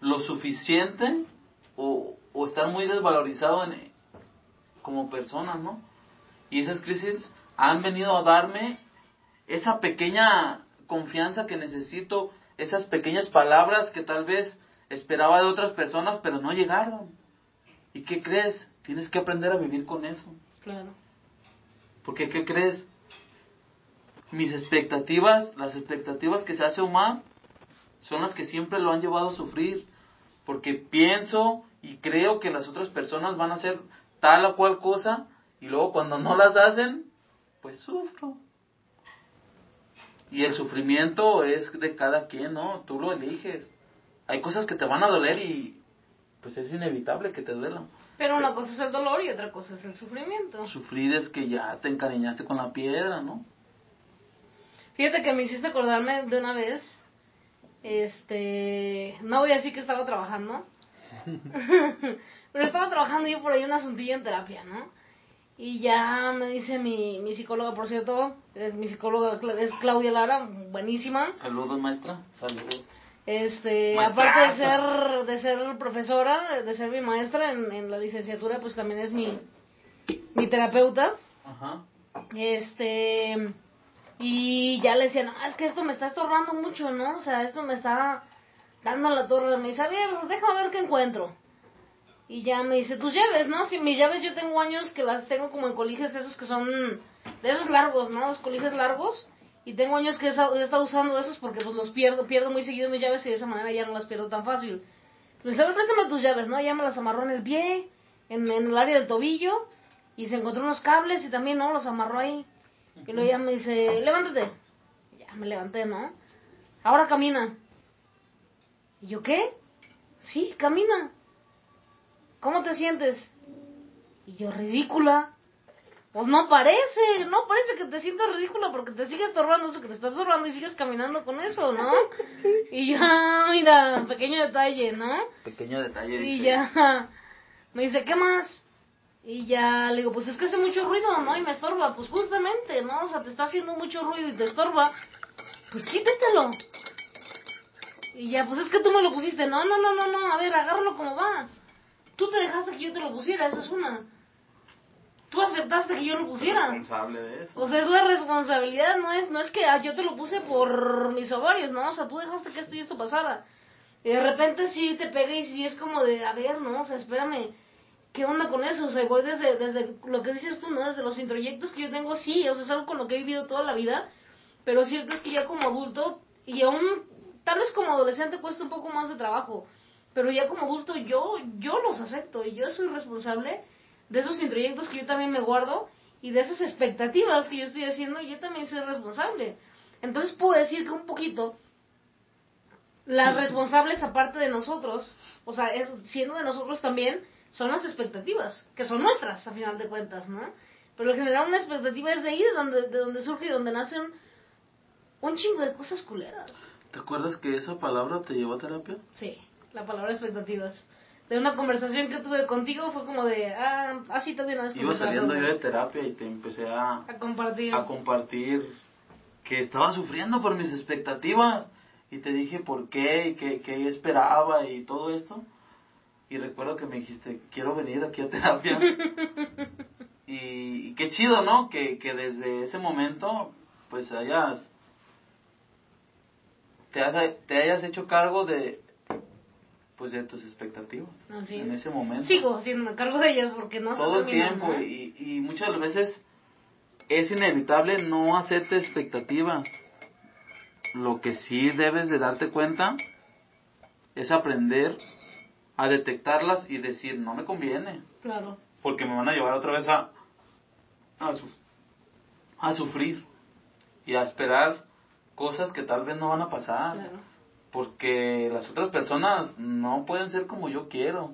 lo suficiente o, o estar muy desvalorizado en, como persona, ¿no? Y esas crisis han venido a darme esa pequeña confianza que necesito, esas pequeñas palabras que tal vez esperaba de otras personas, pero no llegaron. ¿Y qué crees? Tienes que aprender a vivir con eso. Claro. Porque, ¿qué crees? mis expectativas, las expectativas que se hace humano, son las que siempre lo han llevado a sufrir. Porque pienso y creo que las otras personas van a hacer tal o cual cosa y luego cuando no las hacen, pues sufro. Y el sufrimiento es de cada quien, ¿no? Tú lo eliges. Hay cosas que te van a doler y pues es inevitable que te duelan. Pero una cosa es el dolor y otra cosa es el sufrimiento. Sufrir es que ya te encariñaste con la piedra, ¿no? Fíjate que me hiciste acordarme de una vez. Este. No voy a decir que estaba trabajando. <laughs> pero estaba trabajando yo por ahí un asuntillo en terapia, ¿no? Y ya me dice mi, mi psicóloga, por cierto, mi psicóloga es Claudia Lara, buenísima. Saludos, maestra. Saludos. Este, aparte de ser, de ser profesora, de ser mi maestra en, en la licenciatura, pues también es mi, mi terapeuta. Ajá. Este, y ya le decía, no, es que esto me está estorbando mucho, ¿no? O sea, esto me está dando la torre. Me dice, a ver, déjame ver qué encuentro. Y ya me dice, tus llaves, ¿no? Si mis llaves yo tengo años que las tengo como en colijes esos que son de esos largos, ¿no? Los colijes largos. Y tengo años que he estado usando esos porque pues los pierdo, pierdo muy seguido mis llaves y de esa manera ya no las pierdo tan fácil. Entonces, ver, préstame tus llaves, ¿no? Ya me las amarró en el pie, en, en el área del tobillo. Y se encontró unos cables y también, ¿no? Los amarró ahí. Y luego ya me dice, levántate. Ya me levanté, ¿no? Ahora camina. ¿Y yo qué? Sí, camina. ¿Cómo te sientes? Y yo, ridícula. Pues no parece, no parece que te sientas ridícula porque te sigues estorbando eso que te estás estorbando y sigues caminando con eso, ¿no? <laughs> Y ya, mira, pequeño detalle, ¿no? Pequeño detalle, Y ya, me dice, ¿qué más? Y ya le digo, pues es que hace mucho ruido, ¿no? Y me estorba. Pues justamente, ¿no? O sea, te está haciendo mucho ruido y te estorba. Pues quítetelo. Y ya, pues es que tú me lo pusiste. No, no, no, no, no. A ver, agárralo como va. Tú te dejaste que yo te lo pusiera, eso es una. Tú aceptaste que yo lo pusiera. responsable de eso. O sea, es la responsabilidad, no es, no es que ah, yo te lo puse por mis ovarios, ¿no? O sea, tú dejaste que esto y esto pasara. Y de repente sí te pega y sí es como de, a ver, ¿no? O sea, espérame ¿qué onda con eso? O sea, voy desde, desde lo que dices tú, ¿no? Desde los introyectos que yo tengo, sí, o sea, es algo con lo que he vivido toda la vida, pero cierto es que ya como adulto, y aún, tal vez como adolescente cuesta un poco más de trabajo, pero ya como adulto yo, yo los acepto y yo soy responsable de esos introyectos que yo también me guardo y de esas expectativas que yo estoy haciendo, yo también soy responsable. Entonces puedo decir que un poquito las responsables aparte de nosotros, o sea, es, siendo de nosotros también, son las expectativas, que son nuestras a final de cuentas, ¿no? Pero generar una expectativa es de ahí, de donde, de donde surge y donde nacen un chingo de cosas culeras. ¿Te acuerdas que esa palabra te llevó a terapia? Sí, la palabra expectativas. De una conversación que tuve contigo fue como de, ah, así también has Iba saliendo yo de terapia y te empecé a, a compartir. A compartir que estaba sufriendo por mis expectativas y te dije por qué y qué, qué esperaba y todo esto. Y recuerdo que me dijiste, quiero venir aquí a terapia. <laughs> y, y, qué chido, ¿no? Que, que desde ese momento, pues hayas te, has, te hayas hecho cargo de pues de tus expectativas en ese momento. Sigo haciéndome cargo de ellas porque no todo el tiempo y, y muchas veces es inevitable no hacerte expectativas. Lo que sí debes de darte cuenta es aprender a detectarlas y decir, no me conviene. Claro. Porque me van a llevar otra vez a, a, a sufrir y a esperar cosas que tal vez no van a pasar. Porque las otras personas no pueden ser como yo quiero.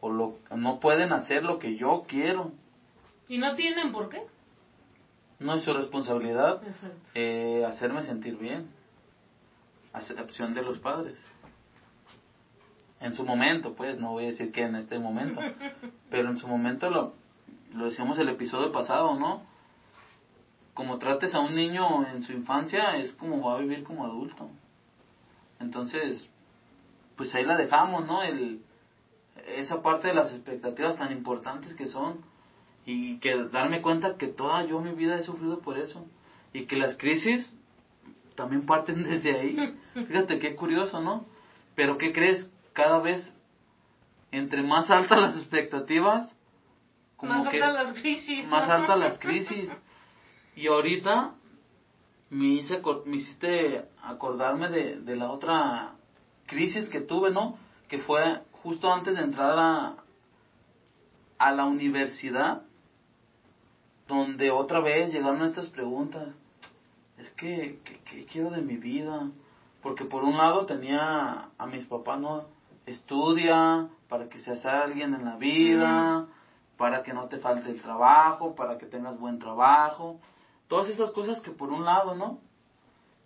O lo, no pueden hacer lo que yo quiero. ¿Y no tienen por qué? No es su responsabilidad eh, hacerme sentir bien. A excepción de los padres. En su momento, pues, no voy a decir que en este momento. <laughs> pero en su momento lo, lo decíamos el episodio pasado, ¿no? Como trates a un niño en su infancia, es como va a vivir como adulto. Entonces, pues ahí la dejamos, ¿no? El, esa parte de las expectativas tan importantes que son y que darme cuenta que toda yo mi vida he sufrido por eso y que las crisis también parten <laughs> desde ahí. Fíjate qué curioso, ¿no? Pero ¿qué crees? Cada vez entre más altas las expectativas, como más altas las crisis. Más altas las crisis. Y ahorita me, hice, me hiciste acordarme de, de la otra crisis que tuve, ¿no? Que fue justo antes de entrar a, a la universidad, donde otra vez llegaron estas preguntas. Es que, ¿qué quiero de mi vida? Porque por un lado tenía a mis papás, ¿no? Estudia para que seas alguien en la vida, para que no te falte el trabajo, para que tengas buen trabajo. Todas esas cosas que por un lado, ¿no?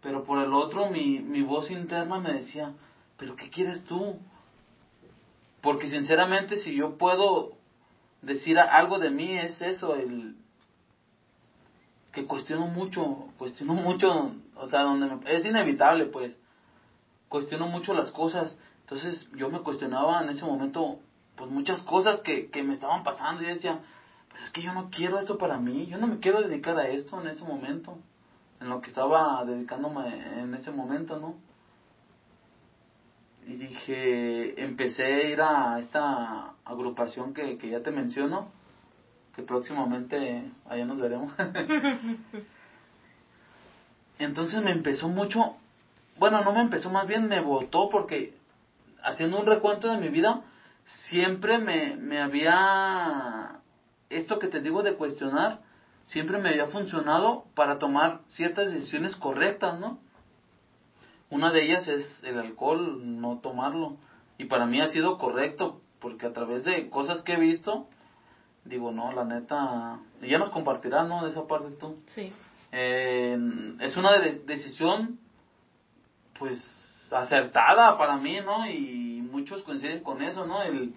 Pero por el otro mi, mi voz interna me decía, pero ¿qué quieres tú? Porque sinceramente si yo puedo decir algo de mí es eso, el que cuestiono mucho, cuestiono <laughs> mucho, o sea, donde es inevitable pues, cuestiono mucho las cosas, entonces yo me cuestionaba en ese momento pues muchas cosas que, que me estaban pasando y decía, es que yo no quiero esto para mí, yo no me quiero dedicar a esto en ese momento, en lo que estaba dedicándome en ese momento, ¿no? Y dije, empecé a ir a esta agrupación que, que ya te menciono, que próximamente allá nos veremos. <laughs> Entonces me empezó mucho, bueno, no me empezó, más bien me votó porque haciendo un recuento de mi vida, siempre me, me había esto que te digo de cuestionar siempre me había funcionado para tomar ciertas decisiones correctas, ¿no? Una de ellas es el alcohol, no tomarlo. Y para mí ha sido correcto, porque a través de cosas que he visto, digo, no, la neta, ya nos compartirás, ¿no? De esa parte tú. Sí. Eh, es una decisión, pues, acertada para mí, ¿no? Y muchos coinciden con eso, ¿no? El,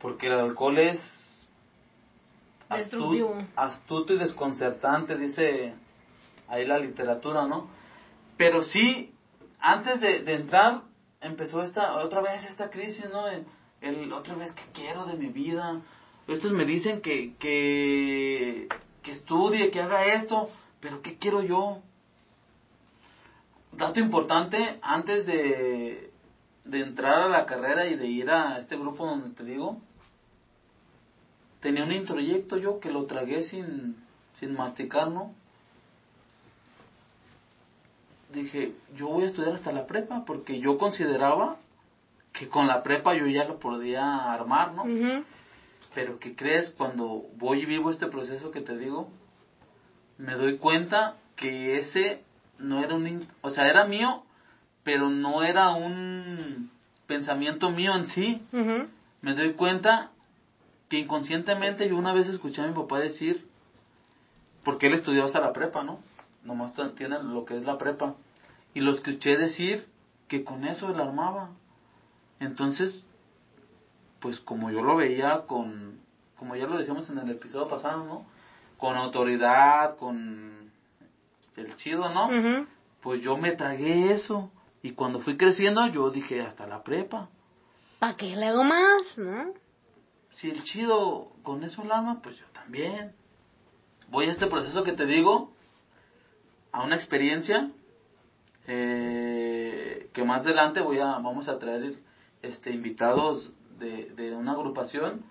porque el alcohol es astuto y desconcertante, dice ahí la literatura, ¿no? Pero sí, antes de, entrar, empezó esta, otra vez esta crisis, ¿no? El, otra vez, ¿qué quiero de mi vida? Estos me dicen que, que, que estudie, que haga esto, pero ¿qué quiero yo? Dato importante, antes de, de entrar a la carrera y de ir a este grupo donde te digo, tenía un introyecto yo que lo tragué sin, sin masticar, ¿no? Dije, yo voy a estudiar hasta la prepa porque yo consideraba que con la prepa yo ya lo podía armar, ¿no? Pero ¿qué crees? Cuando voy y vivo este proceso que te digo, me doy cuenta que ese no era un... O sea, era mío, pero no era un pensamiento mío en sí. Me doy cuenta que inconscientemente yo una vez escuché a mi papá decir, porque él estudió hasta la prepa, ¿no? Nomás tiene lo que es la prepa. Y lo escuché decir que con eso él armaba. Entonces, pues como yo lo veía con, como ya lo decíamos en el episodio pasado, ¿no? Con autoridad, con este, el chido, ¿no? Pues yo me tragué eso. Y cuando fui creciendo, yo dije, hasta la prepa. ¿Para qué le hago más, no? Si el chido con eso el pues yo también. Voy a este proceso que te digo, a una experiencia eh, que más adelante voy a, vamos a traer este, invitados de, de una agrupación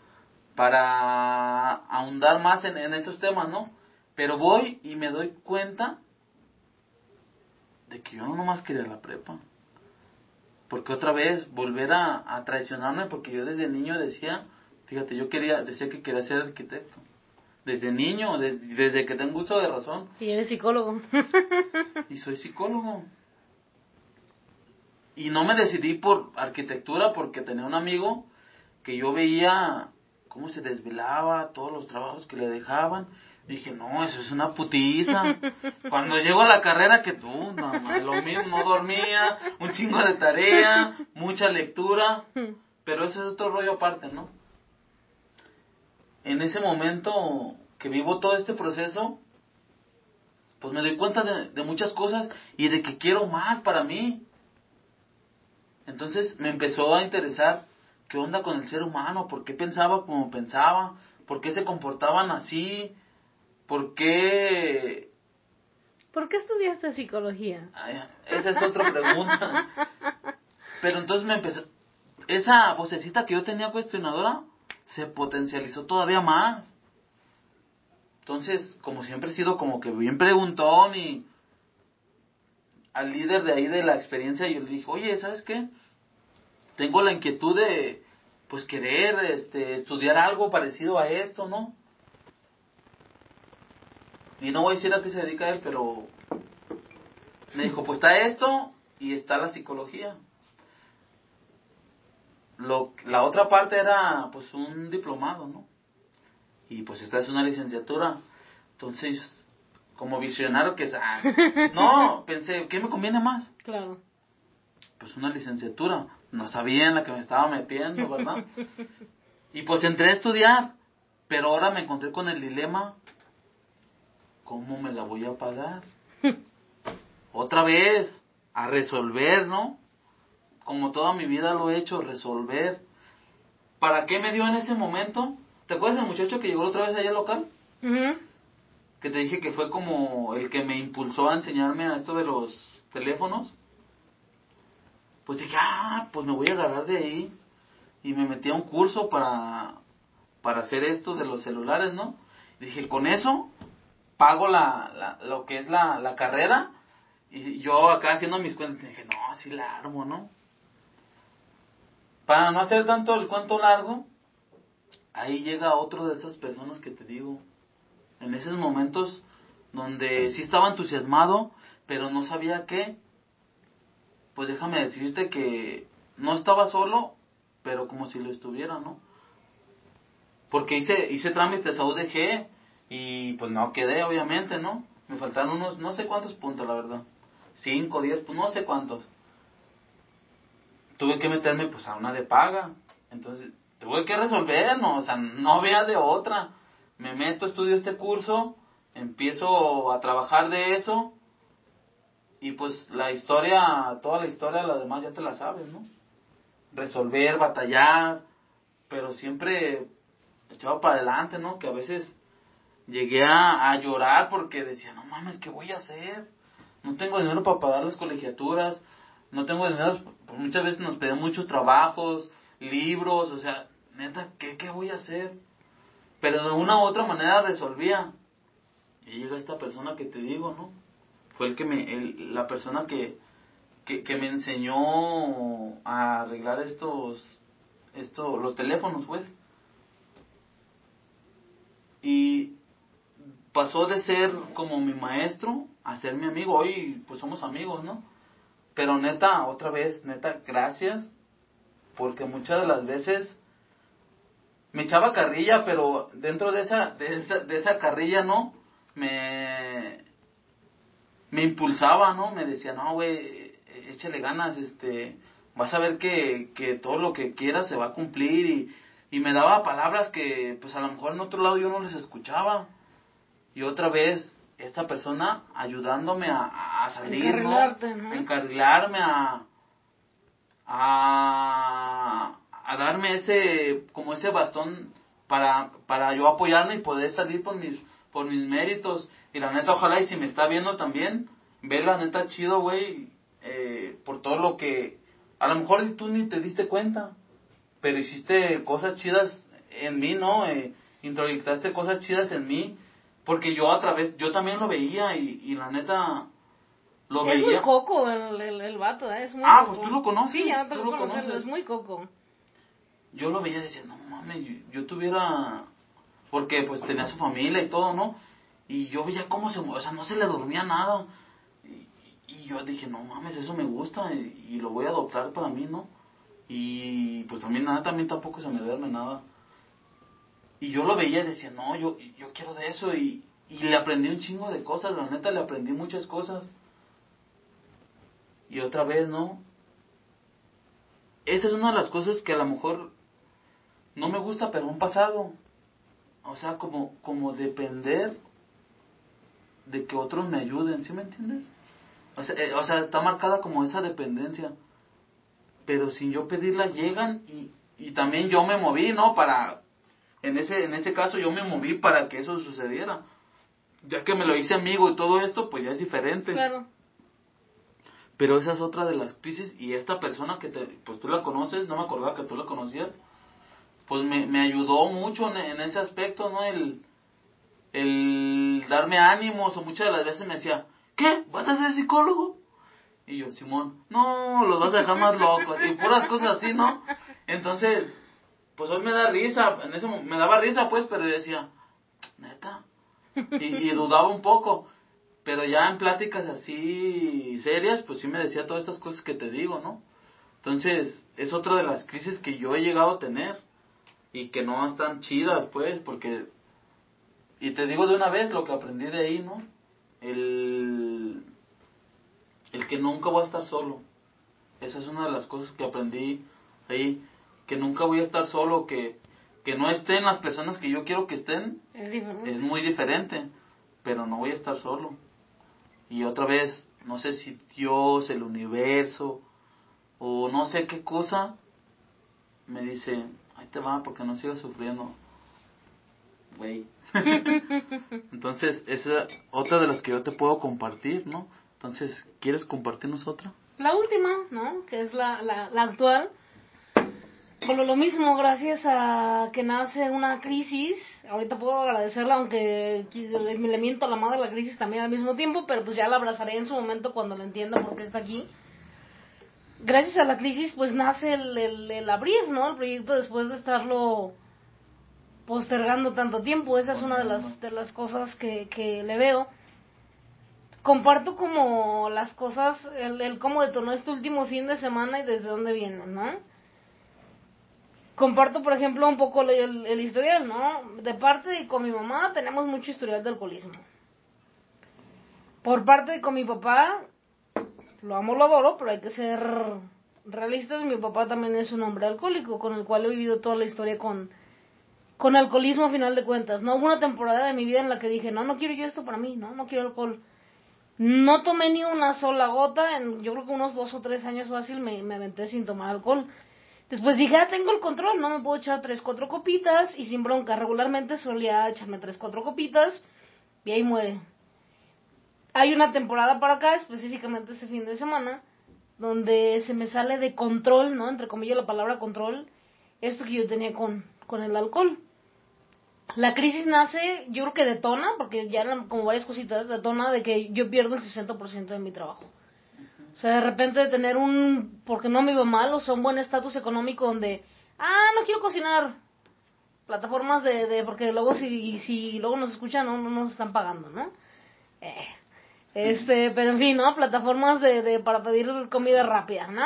para ahondar más en, en esos temas, ¿no? Pero voy y me doy cuenta de que yo no nomás quería la prepa. Porque otra vez volver a, traicionarme, porque yo desde niño decía, fíjate, yo quería, decía que quería ser arquitecto. Desde niño, desde, desde que tengo uso de razón. Y eres psicólogo. <laughs> y soy psicólogo. Y no me decidí por arquitectura porque tenía un amigo que yo veía cómo se desvelaba, todos los trabajos que le dejaban. dije, no, eso es una putiza. <laughs> Cuando llego a la carrera, que tú, no, lo mismo, no dormía, un chingo de tarea, mucha lectura. <laughs> Pero ese es otro rollo aparte, ¿no? En ese momento que vivo todo este proceso, pues me doy cuenta de, de muchas cosas y de que quiero más para mí. Entonces me empezó a interesar qué onda con el ser humano, por qué pensaba como pensaba, por qué se comportaban así, por qué... ¿Por qué estudiaste psicología? esa es otra pregunta. <laughs> Pero entonces me empezó... Esa vocecita que yo tenía cuestionadora se potencializó todavía más. Entonces, como siempre he sido como que bien preguntón y al líder de ahí de la experiencia yo le dije, oye, ¿sabes qué? Tengo la inquietud de, pues, querer este, estudiar algo parecido a esto, ¿no? Y no voy a decir a qué se dedica él, pero me dijo, pues está esto y está la psicología. Lo, la otra parte era, pues, un diplomado, ¿no? Y pues esta es una licenciatura. Entonces, como visionario que es, ah, <laughs> no, pensé, ¿qué me conviene más? Claro. Pues una licenciatura, no sabía en la que me estaba metiendo, ¿verdad? <laughs> y pues entré a estudiar, pero ahora me encontré con el dilema, ¿cómo me la voy a pagar? <laughs> Otra vez, a resolver, ¿no? Como toda mi vida lo he hecho, resolver. ¿Para qué me dio en ese momento? ¿Te acuerdas del muchacho que llegó otra vez allá al local? que te dije que fue como el que me impulsó a enseñarme a esto de los teléfonos, pues dije, ah, pues me voy a agarrar de ahí. Y me metí a un curso para, para hacer esto de los celulares, ¿no? dije, con eso pago la, lo que es la, la carrera. Y yo acá haciendo mis cuentas, dije, no, así la armo, ¿no? Para no hacer tanto el cuento largo, ahí llega otro de esas personas que te digo, en esos momentos donde sí estaba entusiasmado, pero no sabía qué, pues déjame decirte que no estaba solo, pero como si lo estuviera, ¿no? Porque hice, hice trámites a UDG y pues no quedé, obviamente, ¿no? Me faltaron unos, no sé cuántos puntos, la verdad. Cinco, diez, pues no sé cuántos. Tuve que meterme pues a una de paga. Entonces, tuve que resolver, ¿no? O sea, no había de otra me meto, estudio este curso, empiezo a trabajar de eso y pues la historia, toda la historia, la demás ya te la sabes, ¿no? Resolver, batallar, pero siempre echado para adelante, ¿no? Que a veces llegué a, llorar porque decía, no mames, ¿qué voy a hacer? No tengo dinero para pagar las colegiaturas, no tengo dinero, muchas veces nos pedían muchos trabajos, libros, o sea, neta, ¿qué, ¿qué voy a hacer? Pero de una u otra manera resolvía. Y llega esta persona que te digo, ¿no? Fue el que me, el, la persona que, que, que, me enseñó a arreglar estos, esto, los teléfonos, pues. Y pasó de ser como mi maestro a ser mi amigo. Hoy, pues somos amigos, ¿no? Pero neta, otra vez, neta, gracias. Porque muchas de las veces me echaba carrilla, pero dentro de esa, de esa, de esa carrilla, ¿no? Me, me impulsaba, ¿no? Me decía, no, güey, échale ganas, este, vas a ver que, que todo lo que quieras se va a cumplir y, y me daba palabras que, pues a lo mejor en otro lado yo no les escuchaba. Y otra vez, esta persona ayudándome a, a salir, ¿no? A encarrilarme, a, a, a darme ese, como ese bastón para, para yo apoyarme y poder salir por mis, por mis méritos. Y la neta, ojalá y si me está viendo también, ve la neta chido, güey, eh, por todo lo que, a lo mejor tú ni te diste cuenta, pero hiciste cosas chidas en mí, ¿no? Eh, introyectaste cosas chidas en mí, porque yo a través, yo también lo veía y, y la neta, lo es muy coco el, el, vato, ¿eh? es muy Ah, pues tú lo conoces. Sí, ya lo conoces, es muy coco yo lo veía y decía, no mames, yo, tuviera, porque pues tenía su familia y todo, ¿no? Y yo veía cómo se, o sea, no se le dormía nada. Y, yo dije, no mames, eso me gusta y, lo voy a adoptar para mí, ¿no? Y pues también nada, también tampoco se me duerme nada. Y yo lo veía y decía, no, yo, yo quiero de eso y, y le aprendí un chingo de cosas, la neta le aprendí muchas cosas. Y otra vez, ¿no? Esa es una de las cosas que a lo mejor no me gusta, pero un pasado. O sea, como, como depender de que otros me ayuden, ¿sí me entiendes? O sea, eh, o sea, está marcada como esa dependencia. Pero sin yo pedirla llegan y, y también yo me moví, ¿no? Para, en ese, en ese caso yo me moví para que eso sucediera. Ya que me lo hice amigo y todo esto, pues ya es diferente. Claro. Pero esa es otra de las crisis y esta persona que te, pues tú la conoces, no me acordaba que tú la conocías, pues me, me ayudó mucho en, ese aspecto, ¿no? El, el darme ánimos o muchas de las veces me decía, ¿qué? ¿Vas a ser psicólogo? Y yo, Simón, no, los vas a dejar más locos y puras cosas así, ¿no? Entonces, pues hoy me da risa, en ese me daba risa pues, pero yo decía, neta, y, y <laughs> dudaba un poco, pero ya en pláticas así serias, pues sí me decía todas estas cosas que te digo, ¿no? Entonces, es otra de las crisis que yo he llegado a tener y que no están chidas, pues, porque... Y te digo de una vez lo que aprendí de ahí, ¿no? El, el que nunca voy a estar solo. Esa es una de las cosas que aprendí ahí, que nunca voy a estar solo, que, que no estén las personas que yo quiero que estén. Es, diferente. es muy diferente, pero no voy a estar solo. Y otra vez, no sé si Dios, el universo, o no sé qué cosa, me dice, ahí te va, porque no sigas sufriendo. Güey. <laughs> Entonces, esa es otra de las que yo te puedo compartir, ¿no? Entonces, ¿quieres compartirnos otra? La última, ¿no? Que es la, la, la actual. Por lo mismo, gracias a que nace una crisis, ahorita puedo agradecerla, aunque me le miento a la madre la crisis también al mismo tiempo, pero pues ya la abrazaré en su momento cuando la entienda porque está aquí gracias a la crisis pues nace el, el, abrir, ¿no? El proyecto después de estarlo postergando tanto tiempo. Esa es una de las, de las cosas que, que le veo. Comparto como las cosas, el, el cómo detonó este último fin de semana y desde dónde viene, ¿no? Comparto, por ejemplo, un poco el, el historial, ¿no? De parte de con mi mamá tenemos mucho historial de alcoholismo. Por parte de con mi papá lo amo, lo adoro, pero hay que ser realistas. Mi papá también es un hombre alcohólico, con el cual he vivido toda la historia con, con alcoholismo a final de cuentas. No hubo una temporada de mi vida en la que dije, no, no quiero yo esto para mí, no, no quiero alcohol. No tomé ni una sola gota, en, yo creo que unos dos o tres años fácil me, me aventé sin tomar alcohol. Después dije, ah, tengo el control, no me puedo echar tres, cuatro copitas y sin bronca. Regularmente solía echarme tres, cuatro copitas y ahí muere hay una temporada para acá, específicamente este fin de semana, donde se me sale de control, ¿no? Entre comillas la palabra control, esto que yo tenía con, con el alcohol. La crisis nace, yo creo que detona, porque ya como varias cositas, detona de que yo pierdo el 60% de mi trabajo. O sea, de repente tener un, porque no me iba mal, o sea, un buen estatus económico donde, ah, no quiero cocinar. plataformas de, de porque luego si, si luego nos escuchan no, no nos están pagando, ¿no? Eh, este, pero en fin, ¿no? Plataformas de, de para pedir comida rápida, ¿no?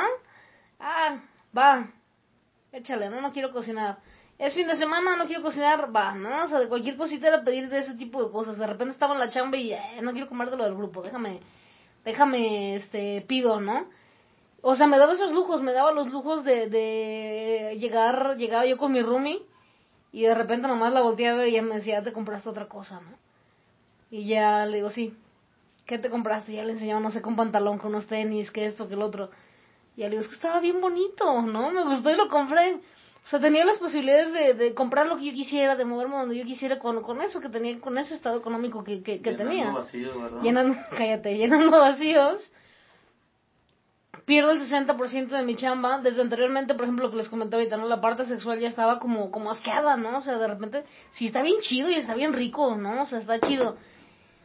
Ah, va, échale, no, no quiero cocinar. Es fin de semana, no quiero cocinar, va, ¿no? O sea, de cualquier cosita era pedir de ese tipo de cosas. De repente estaba en la chamba y eh, no quiero comer de lo del grupo, déjame, déjame, este, pido, ¿no? O sea, me daba esos lujos, me daba los lujos de, de llegar, llegaba yo con mi roomie y de repente nomás la volteé a ver y me decía, te compraste otra cosa, ¿no? Y ya le digo, sí, ¿qué te compraste? Y ya le enseñaba, no sé, con pantalón, con unos tenis, que esto, que el otro. Y ya le digo, es que estaba bien bonito, ¿no? Me gustó y lo compré. O sea, tenía las posibilidades de, de comprar lo que yo quisiera, de moverme donde yo quisiera con, con eso que tenía, con ese estado económico que, que, que Llenando tenía. vacíos, ¿verdad? Llenando, <laughs> cállate, llenando vacíos. Pierdo el 60% de mi chamba. Desde anteriormente, por ejemplo, lo que les comenté ahorita, ¿no? La parte sexual ya estaba como, como asqueada, ¿no? O sea, de repente, sí está bien chido y está bien rico, ¿no? O sea, está chido.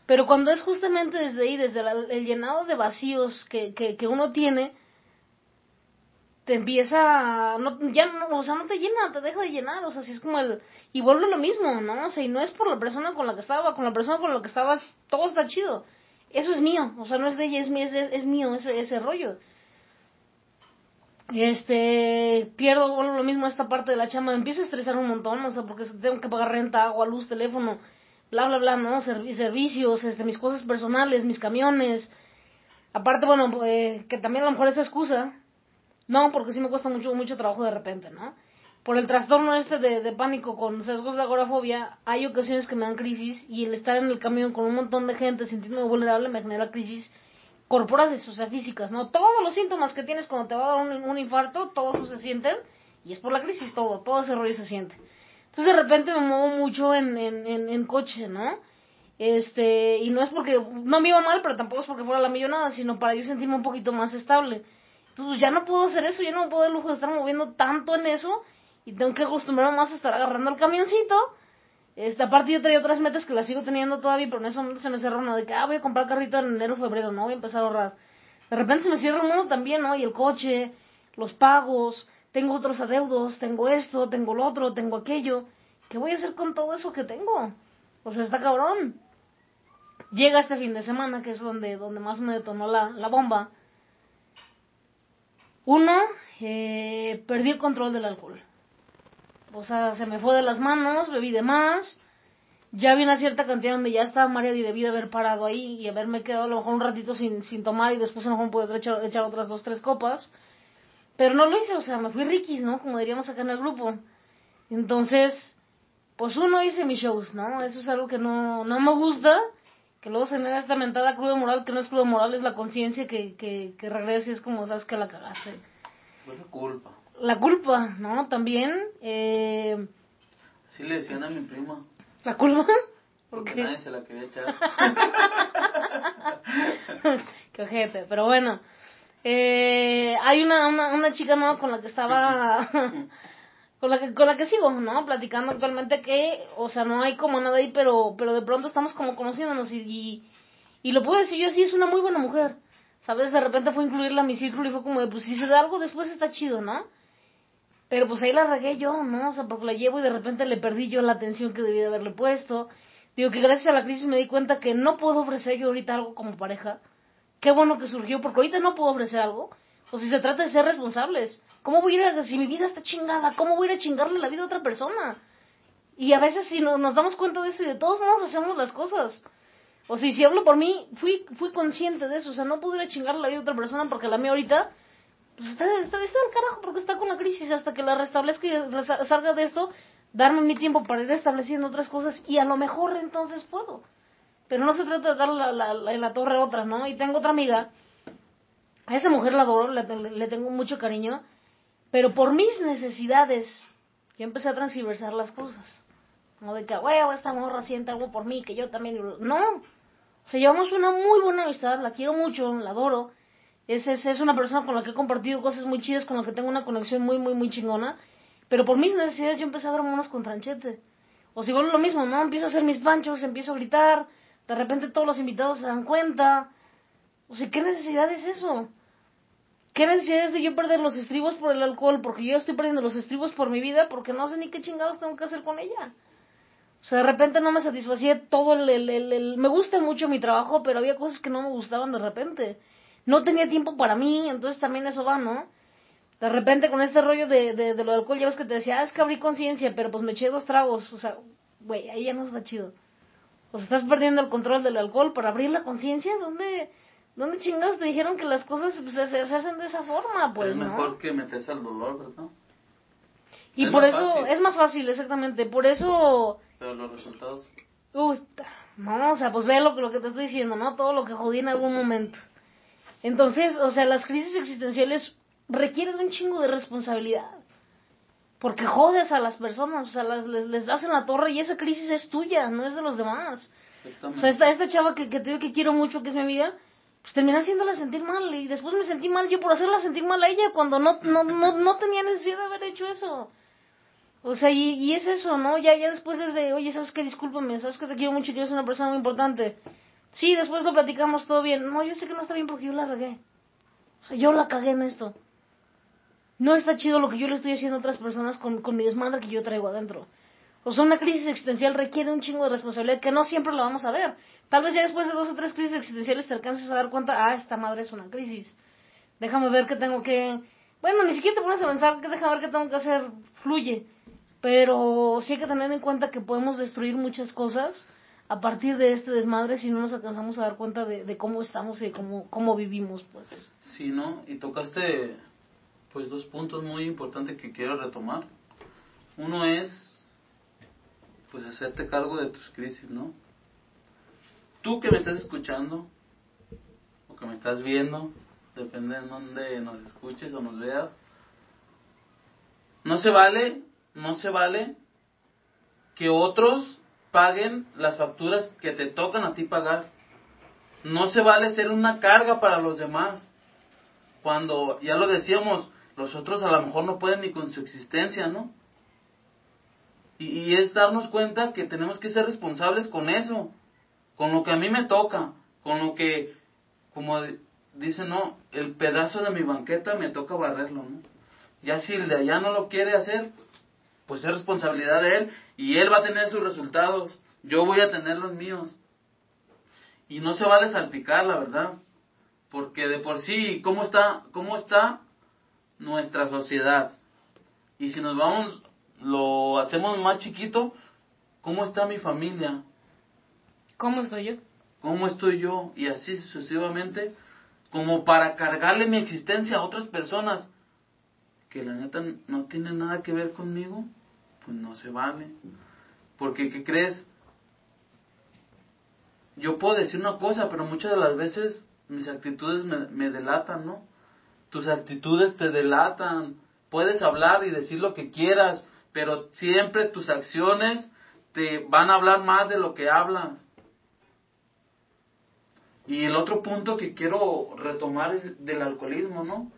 Pero cuando es justamente desde ahí, desde la- el llenado de vacíos que, que, que uno tiene, te empieza, no, ya no, o sea, no te llena, te deja de llenar, o sea, si es como el, y vuelve lo mismo, ¿no? O sea, y no es por la persona con la que estaba, con la persona con la que estabas, todo está chido. Eso es mío, o sea, no es de ella, es mío, es, es mío ese, ese rollo. Este, pierdo, vuelvo lo mismo esta parte de la chamba, me empiezo a estresar un montón, o sea, porque tengo que pagar renta, agua, luz, teléfono, bla, bla, bla, ¿no? Servi- servicios, este, mis cosas personales, mis camiones. Aparte, bueno, eh, que también a lo mejor es excusa, no, porque sí me cuesta mucho, mucho trabajo de repente, ¿no? Por el trastorno este de, de pánico con sesgos de agorafobia, hay ocasiones que me dan crisis y el estar en el camión con un montón de gente sintiéndome vulnerable me genera crisis corporales, o sea, físicas, ¿no? Todos los síntomas que tienes cuando te va a dar un, infarto, todos se sienten y es por la crisis todo, todo ese rollo se siente. Entonces de repente me muevo mucho en, en, en, en coche, ¿no? Este, y no es porque, no me iba mal, pero tampoco es porque fuera la millonada, sino para yo sentirme un poquito más estable. Entonces ya no puedo hacer eso, ya no me puedo dar lujo de estar moviendo tanto en eso y tengo que acostumbrarme más a estar agarrando el camioncito. Este, aparte yo traía otras metas que las sigo teniendo todavía, pero en ese momento se me cerró una de que, ah, voy a comprar carrito en enero, febrero, no, voy a empezar a ahorrar. De repente se me cierra el mundo también, ¿no? Y el coche, los pagos, tengo otros adeudos, tengo esto, tengo lo otro, tengo aquello. ¿Qué voy a hacer con todo eso que tengo? O sea, está cabrón. Llega este fin de semana, que es donde, donde más me detonó la, la bomba. Uno, eh, perdí el control del alcohol. O sea, se me fue de las manos, bebí de más. Ya vi una cierta cantidad donde ya estaba mareada y debí de haber parado ahí y haberme quedado a lo mejor un ratito sin, sin tomar y después a lo mejor poder echar, echar otras dos, tres copas. Pero no lo hice, o sea, me fui riquis, ¿no? Como diríamos acá en el grupo. Entonces, pues uno hice mis shows, ¿no? Eso es algo que no, no me gusta, que luego se da esta mentada cruda moral, que no es cruda moral, es la conciencia que, que, que regresa y es como, sabes que la cagaste. Fue la culpa. La culpa, ¿no? También, eh, Así le decían a mi prima. la culpa, <laughs> Porque porque nadie se la quería echar. <laughs> Qué ojete, pero bueno. Eh, hay una, una, una chica nueva con la que estaba, <laughs> con la que, con la que sigo, ¿no? Platicando actualmente que, o sea, no hay como nada ahí, pero, pero de pronto estamos como conociéndonos y, y, lo puedo decir yo así, es una muy buena mujer. ¿Sabes? De repente fue incluirla a mi círculo y fue como de, pues si se da algo después está chido, ¿no? Pero pues ahí la regué yo, ¿no? O sea, porque la llevo y de repente le perdí yo la atención que debía de haberle puesto. Digo que gracias a la crisis me di cuenta que no puedo ofrecer yo ahorita algo como pareja. Qué bueno que surgió, porque ahorita no puedo ofrecer algo. O si se trata de ser responsables. ¿Cómo voy a ir a, si mi vida está chingada, cómo voy a ir a chingarle la vida a otra persona? Y a veces si no, nos damos cuenta de eso y de todos modos hacemos las cosas. O sea, si hablo por mí, fui, fui consciente de eso. O sea, no pude ir a chingarle la vida a otra persona porque la mía ahorita pues está, está, está del carajo porque está con la crisis hasta que la restablezca y salga de esto, darme mi tiempo para ir estableciendo otras cosas y a lo mejor entonces puedo. Pero no se trata de dar la, la, la, torre a otra, ¿no? Y tengo otra amiga, a esa mujer la adoro, le tengo mucho cariño, pero por mis necesidades yo empecé a transversar las cosas. No de que, huevo, esta morra siente algo por mí, que yo también... No, o sea, llevamos una muy buena amistad, la quiero mucho, la adoro. Es, es, es una persona con la que he compartido cosas muy chidas, con la que tengo una conexión muy, muy, muy chingona. Pero por mis necesidades yo empecé a ver monos con tranchete. O si vuelvo lo mismo, ¿no? Empiezo a hacer mis panchos, empiezo a gritar. De repente todos los invitados se dan cuenta. O sea, ¿qué necesidad es eso? ¿Qué necesidad es de yo perder los estribos por el alcohol? Porque yo estoy perdiendo los estribos por mi vida porque no sé ni qué chingados tengo que hacer con ella. O sea, de repente no me satisfacía todo el, el, el, Me gusta mucho mi trabajo, pero había cosas que no me gustaban de repente. No tenía tiempo para mí, entonces también eso va, ¿no? De repente con este rollo de, de, de lo del alcohol, ya ves que te decía, ah, es que abrí conciencia, pero pues me eché dos tragos. O sea, güey, ahí ya no está chido. O sea, estás perdiendo el control del alcohol para abrir la conciencia. ¿Dónde, ¿Dónde chingados te dijeron que las cosas pues, se, hacen de esa forma? Pues, es mejor que metes al dolor, ¿verdad? Y por eso, es más fácil, exactamente. Por eso... Pero los resultados... Uy, no, o sea, pues ve lo, lo que te estoy diciendo, ¿no? Todo lo que jodí en algún momento. Entonces, o sea, las crisis existenciales requieren un chingo de responsabilidad. Porque jodes a las personas, o sea, las, les, les das en la torre y esa crisis es tuya, no es de los demás. O sea, esta, esta chava que, que te digo que quiero mucho, que es mi amiga, pues terminé haciéndola sentir mal y después me sentí mal yo por hacerla sentir mal a ella cuando no, no, no, no tenía necesidad de haber hecho eso. O sea, y, y es eso, ¿no? Ya, ya después es de, oye, ¿sabes qué? Discúlpame, ¿sabes que te quiero mucho y que eres una persona muy importante? Sí, después lo platicamos todo bien. No, yo sé que no está bien porque yo la regué. O sea, yo la cagué en esto. No está chido lo que yo le estoy haciendo a otras personas con, con mi desmadre que yo traigo adentro. O sea, una crisis existencial requiere un chingo de responsabilidad que no siempre lo vamos a ver. Tal vez ya después de dos o tres crisis existenciales te alcances a dar cuenta, ah, esta madre es una crisis. Déjame ver qué tengo que... Bueno, ni siquiera te pones a pensar déjame ver qué tengo que hacer, fluye. Pero sí hay que tener en cuenta que podemos destruir muchas cosas a partir de este desmadre si no nos alcanzamos a dar cuenta de, de cómo estamos y cómo, cómo vivimos, pues. Sí, ¿no? Y tocaste pues dos puntos muy importantes que quiero retomar. Uno es pues hacerte cargo de tus crisis, ¿no? Tú que me estás escuchando o que me estás viendo, depende de dónde nos escuches o nos veas, no se vale, no se vale que otros paguen las facturas que te tocan a ti pagar. No se vale ser una carga para los demás. Cuando, ya lo decíamos, los otros a lo mejor no pueden ni con su existencia, ¿no? Y, es darnos cuenta que tenemos que ser responsables con eso, con lo que a mí me toca, con lo que, como dice, no, el pedazo de mi banqueta me toca barrerlo, ¿no? Ya si el de allá no lo quiere hacer, pues es responsabilidad de él y él va a tener sus resultados, yo voy a tener los míos. Y no se vale salpicar, la verdad, porque de por sí, ¿cómo está, cómo está nuestra sociedad. Y si nos vamos, lo hacemos más chiquito, ¿cómo está mi familia? ¿Cómo estoy yo? ¿Cómo estoy yo? Y así sucesivamente, como para cargarle mi existencia a otras personas que la neta no tienen nada que ver conmigo, pues no se vale. Porque, ¿qué crees? Yo puedo decir una cosa, pero muchas de las veces mis actitudes me, me delatan, ¿no? tus actitudes te delatan. Puedes hablar y decir lo que quieras, pero siempre tus acciones te van a hablar más de lo que hablas. Y el otro punto que quiero retomar es del alcoholismo, ¿no?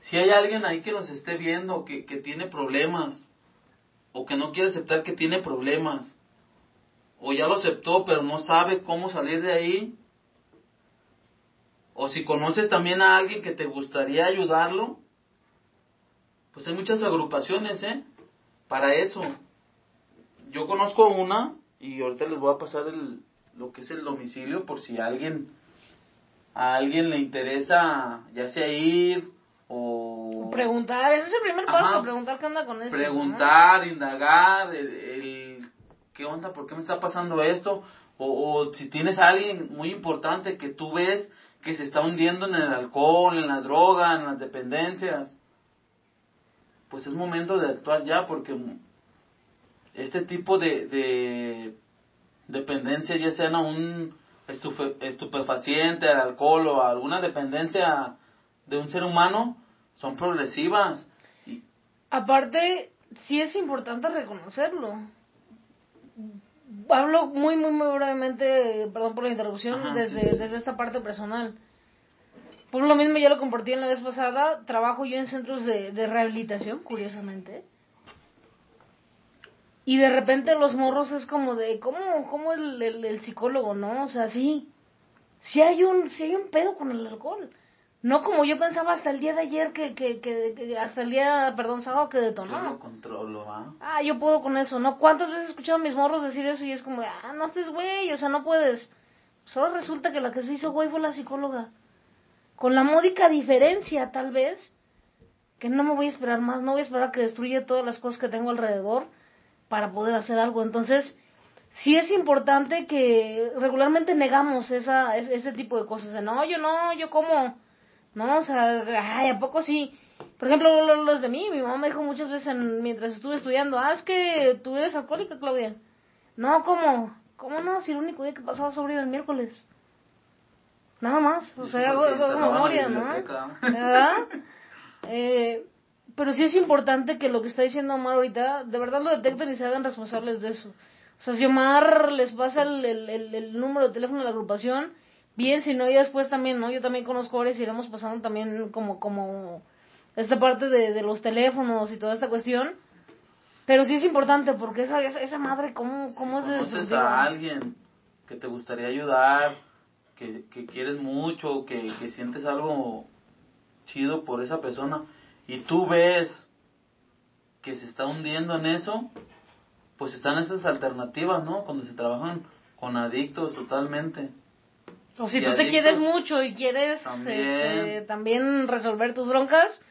Si hay alguien ahí que nos esté viendo, que, que tiene problemas, o que no quiere aceptar que tiene problemas, o ya lo aceptó pero no sabe cómo salir de ahí, o si conoces también a alguien que te gustaría ayudarlo, pues hay muchas agrupaciones, ¿eh? Para eso. Yo conozco una y ahorita les voy a pasar el, lo que es el domicilio por si alguien a alguien le interesa ya sea ir o preguntar, ese es el primer paso, preguntar qué onda con eso. Preguntar, indagar, el, qué onda, por qué me está pasando esto, o, o si tienes a alguien muy importante que tú ves que se está hundiendo en el alcohol, en la droga, en las dependencias, pues es momento de actuar ya porque este tipo de, de dependencias, ya sean a un estupefaciente, al alcohol o a alguna dependencia de un ser humano, son progresivas. Aparte, sí es importante reconocerlo. Hablo muy, muy, muy brevemente, perdón por la interrupción, desde, desde esta parte personal. Por lo mismo, ya lo compartí en la vez pasada, trabajo yo en centros de, de rehabilitación, curiosamente. Y de repente los morros es como de, ¿cómo, cómo el, el, psicólogo, no? O sea, sí, sí hay un, sí hay un pedo con el alcohol. no como yo pensaba hasta el día de ayer que, que, que, hasta el día, perdón, sábado que detonó. Yo lo controlo, ¿ah? Ah, yo puedo con eso, ¿no? ¿Cuántas veces he escuchado a mis morros decir eso y es como, ah, no estés güey, o sea, no puedes. Solo resulta que la que se hizo güey fue la psicóloga. Con la módica diferencia, tal vez, que no me voy a esperar más, no voy a esperar que destruya todas las cosas que tengo alrededor para poder hacer algo. Entonces, sí es importante que regularmente negamos esa, ese tipo de cosas. De, no, yo no, yo como. No, o sea, ay, ¿a poco sí? Por ejemplo, los de mí, mi mamá me dijo muchas veces mientras estuve estudiando, ah, es que tú eres alcohólica, Claudia. No, ¿cómo? ¿Cómo no? Si el único día que pasaba sobre el miércoles. Nada más, o sea, hago, memoria, ¿no? ¿Verdad? Eh, pero sí es importante que lo que está diciendo Omar ahorita, de verdad lo detecten y se hagan responsables de eso. O sea, si Omar les pasa el, el, el, número de teléfono de la agrupación, bien, si no, y después también, ¿no? Yo también conozco ahora y iremos pasando también como, como esta parte de, de los teléfonos y toda esta cuestión. Pero sí es importante porque esa, esa, madre, ¿cómo, cómo si conoces a alguien que te gustaría ayudar, que, que quieres mucho, que, que sientes algo chido por esa persona y tú ves que se está hundiendo en eso, pues están esas alternativas, ¿no? Cuando se trabajan con adictos totalmente. O si tú te quieres mucho y quieres este, también. resolver tus broncas,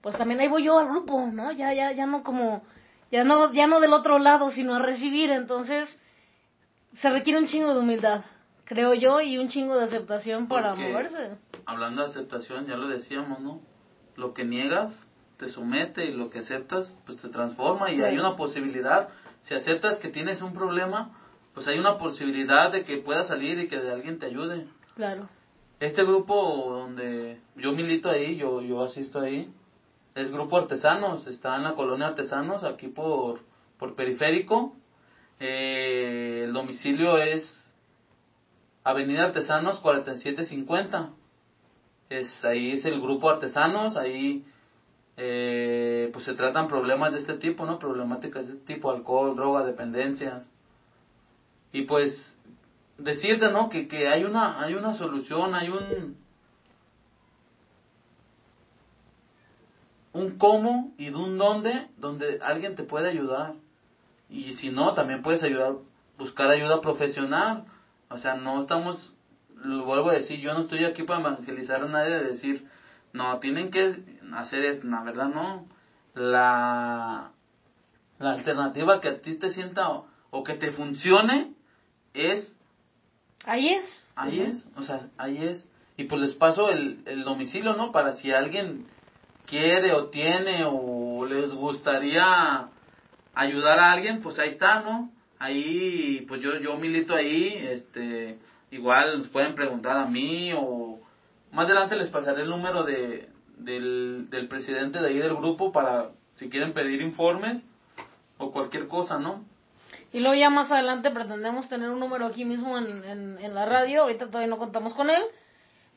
pues también ahí voy yo al grupo, ¿no? Ya, ya, ya no como, ya no, ya no del otro lado, sino a recibir. Entonces, se requiere un chingo de humildad, creo yo, y un chingo de aceptación para moverse. Hablando de aceptación, ya lo decíamos, ¿no? Lo que niegas te somete y lo que aceptas, pues te transforma y hay una posibilidad si aceptas que tienes un problema, pues hay una posibilidad de que pueda salir y que de alguien te ayude. Claro. Este grupo donde yo milito ahí, yo, yo asisto ahí, es Grupo Artesanos, está en la colonia Artesanos, aquí por, por Periférico. Eh, el domicilio es Avenida Artesanos 4750. Es, ahí es el Grupo Artesanos, ahí eh, pues se tratan problemas de este tipo, ¿no? Problemáticas de este tipo, alcohol, droga, dependencias. Y pues decirte, ¿no? Que, que hay, una, hay una solución, hay un... un cómo y de un dónde donde alguien te puede ayudar. Y si no, también puedes ayudar, buscar ayuda profesional. O sea, no estamos, lo vuelvo a decir, yo no estoy aquí para evangelizar a nadie de decir, no, tienen que hacer esto, la verdad no. La, la alternativa que a ti te sienta o, que te funcione es... Ahí es. Ahí es, o sea, ahí es. Y pues les paso el, el domicilio, ¿no? Para si alguien quiere o tiene o les gustaría ayudar a alguien, pues ahí está, ¿no? Ahí, pues yo, yo milito ahí, este, igual nos pueden preguntar a mí o más adelante les pasaré el número de, del, del presidente de ahí del grupo para si quieren pedir informes o cualquier cosa, ¿no? Y luego ya más adelante pretendemos tener un número aquí mismo en, en, la radio, ahorita todavía no contamos con él,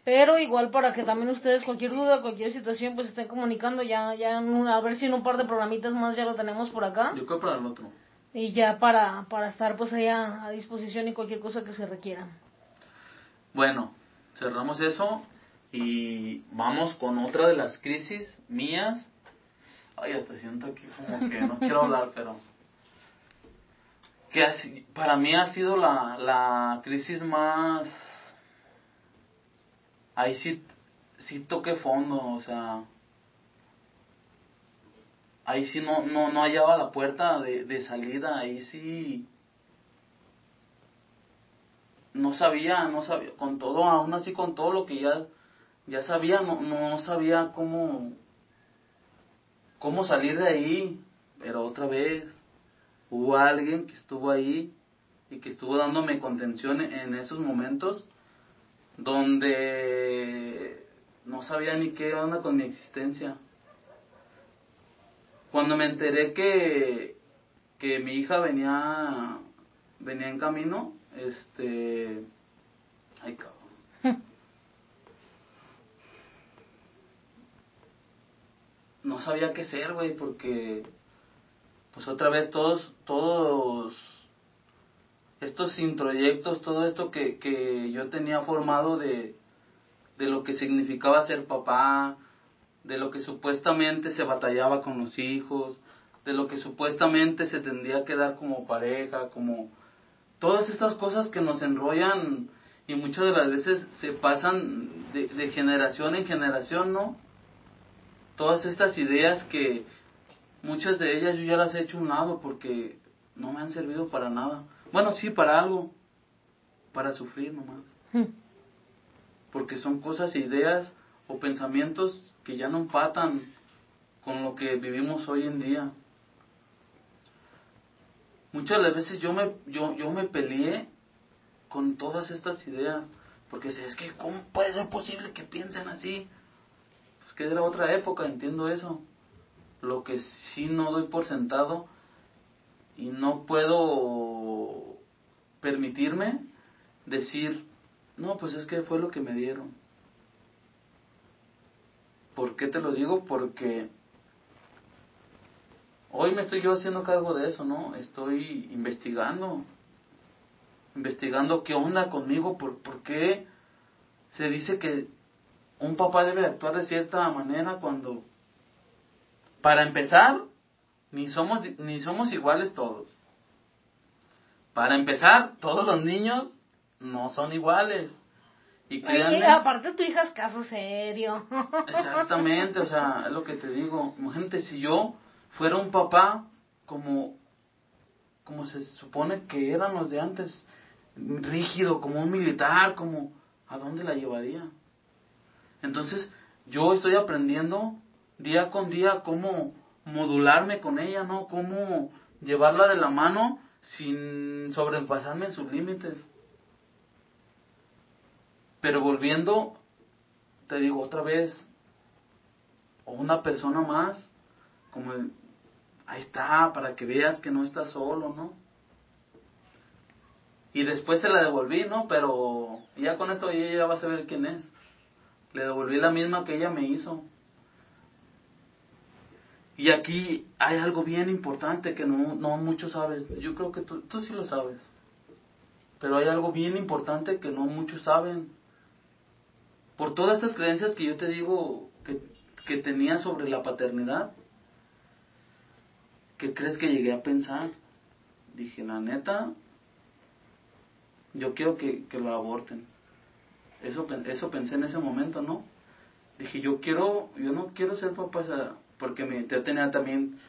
pero igual para que también ustedes cualquier duda, cualquier situación, pues estén comunicando, ya, ya a ver si en un par de programitas más ya lo tenemos por acá. Yo creo para el otro. Y ya para, para estar pues allá a disposición y cualquier cosa que se requiera. Bueno, cerramos eso. Y vamos con otra de las crisis mías. Ay, hasta siento aquí como que no <laughs> quiero hablar, pero que para mí ha sido la, la crisis más ahí sí sí toqué fondo, o sea, ahí sí no no no hallaba la puerta de, de salida, ahí sí no sabía, no sabía, con todo, aún así con todo lo que ya ya sabía, no, no sabía cómo, cómo salir de ahí, pero otra vez hubo alguien que estuvo ahí y que estuvo dándome contención en esos momentos donde no sabía ni qué onda con mi existencia. Cuando me enteré que, que mi hija venía, venía en camino, este, ay cabrón. <laughs> no sabía qué hacer, güey, porque pues otra vez todos, todos estos introyectos, todo esto que, que yo tenía formado de, de lo que significaba ser papá, de lo que supuestamente se batallaba con los hijos, de lo que supuestamente se tendría que dar como pareja, como todas estas cosas que nos enrollan y muchas de las veces se pasan de, de generación en generación, ¿no? Todas estas ideas que muchas de ellas yo ya las he hecho a un lado porque no me han servido para nada. Bueno, sí, para algo, para sufrir nomás. Hmm. Porque son cosas, ideas o pensamientos que ya no empatan con lo que vivimos hoy en día. Muchas de las veces yo me, yo, yo me peleé con todas estas ideas, porque es que ¿cómo puede ser posible que piensen así? Pues que era otra época, entiendo eso. Lo que sí no doy por sentado y no puedo permitirme decir, no, pues es que fue lo que me dieron. ¿Por qué te lo digo? Porque hoy me estoy yo haciendo cargo de eso, ¿no? Estoy investigando, investigando qué onda conmigo, por, por qué se dice que un papá debe actuar de cierta manera cuando, para empezar, ni somos, ni somos iguales todos. Para empezar, todos los niños no son iguales. Y créanme, aparte tu hija es caso serio. <laughs> Exactamente, o sea, es lo que te digo. Gente, si yo fuera un papá como, como se supone que eran los de antes, rígido, como un militar, como, ¿a dónde la llevaría? Entonces, yo estoy aprendiendo día con día cómo modularme con ella, ¿no? Cómo llevarla de la mano sin sobrepasarme en sus límites. Pero volviendo, te digo otra vez, o una persona más, como ahí está, para que veas que no estás solo, ¿no? Y después se la devolví, ¿no? Pero ya con esto ella ya va a saber quién es. Le devolví la misma que ella me hizo. Y aquí hay algo bien importante que no, no muchos sabes. Yo creo que tú, tú sí lo sabes. Pero hay algo bien importante que no muchos saben por todas estas creencias que yo te digo que, que tenía sobre la paternidad, ¿qué crees que llegué a pensar? Dije, la neta, yo quiero que, que lo aborten. Eso, eso pensé en ese momento, ¿no? Dije, yo quiero, yo no quiero ser papá, porque me, yo tenía también,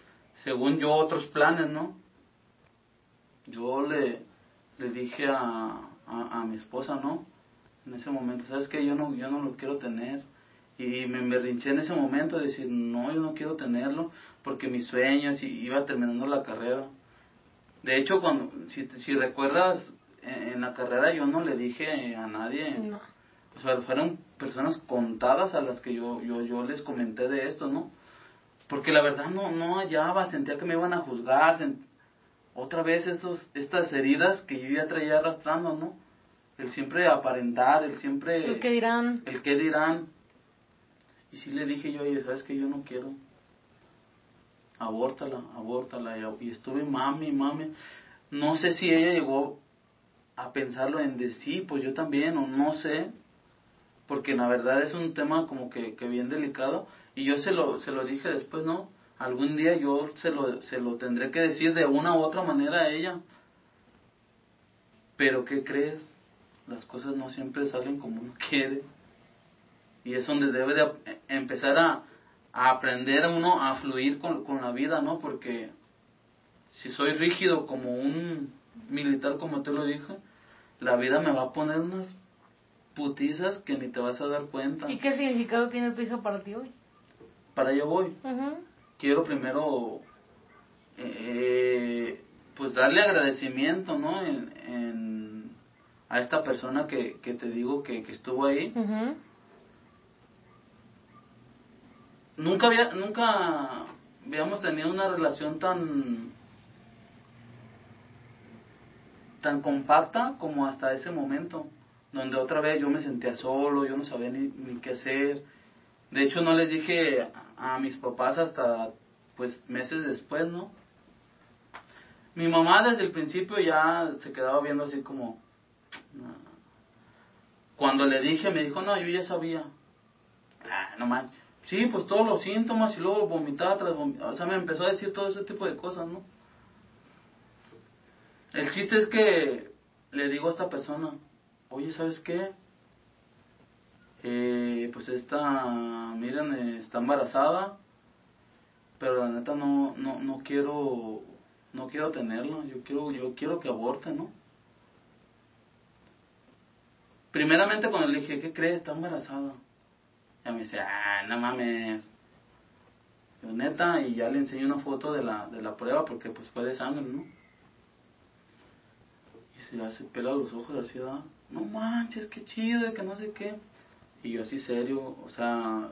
según yo, otros planes, ¿no? Yo le, le dije a, a mi esposa, ¿no? En ese momento, ¿sabes qué? Yo no, yo no lo quiero tener. Y me, me rinché en ese momento de decir, no, yo no quiero tenerlo, porque mis sueños, y iba terminando la carrera. De hecho, cuando, si, si recuerdas, en, la carrera yo no le dije a nadie, o sea, fueron personas contadas a las que yo, yo, yo les comenté de esto, ¿no? Porque la verdad no, no hallaba, sentía que me iban a juzgar, otra vez estos, estas heridas que yo ya traía arrastrando, ¿no? El siempre aparentar, el siempre... El que dirán. El que dirán. Y sí le dije yo, oye, ¿sabes que Yo no quiero. Abórtala, abórtala. Y estuve mami, mami. No sé si ella llegó a pensarlo en de sí, pues yo también, o no sé. Porque la verdad es un tema como que, que bien delicado. Y yo se lo, se lo dije después, ¿no? Algún día yo se lo, se lo tendré que decir de una u otra manera a ella. Pero ¿qué crees? Las cosas no siempre salen como uno <laughs> quiere. Y es donde debe de empezar a, a aprender uno a fluir con, con la vida, ¿no? Porque si soy rígido como un militar, como te lo dije, la vida me va a poner unas putizas que ni te vas a dar cuenta. ¿Y qué significado tiene tu hija para ti hoy? Para allá voy. Quiero primero, eh, pues darle agradecimiento, ¿no? En, en a esta persona que, que te digo que, que estuvo ahí. Nunca había, nunca habíamos tenido una relación tan tan compacta como hasta ese momento, donde otra vez yo me sentía solo, yo no sabía ni, ni qué hacer. De hecho no les dije a, a mis papás hasta pues meses después, ¿no? Mi mamá desde el principio ya se quedaba viendo así como, Cuando le dije, me dijo, no, yo ya sabía. Ah, no manches. Sí, pues todos los síntomas y luego vomitar tras vomitar. O sea, me empezó a decir todo ese tipo de cosas, ¿no? El chiste es que le digo a esta persona, oye, ¿sabes qué? Eh, pues esta, miren, está embarazada, pero la neta no, no, no quiero, no quiero tenerla, yo quiero, yo quiero que aborte, ¿no? Primeramente cuando le dije, ¿qué crees? Está embarazada. Ya me dice, ah, no mames. Yo, neta, y ya le enseño una foto de la, de la prueba porque pues fue de sangre, ¿no? Y se hace pela los ojos así, ¿verdad? No manches, qué chido, que no sé qué. Y yo así serio, o sea,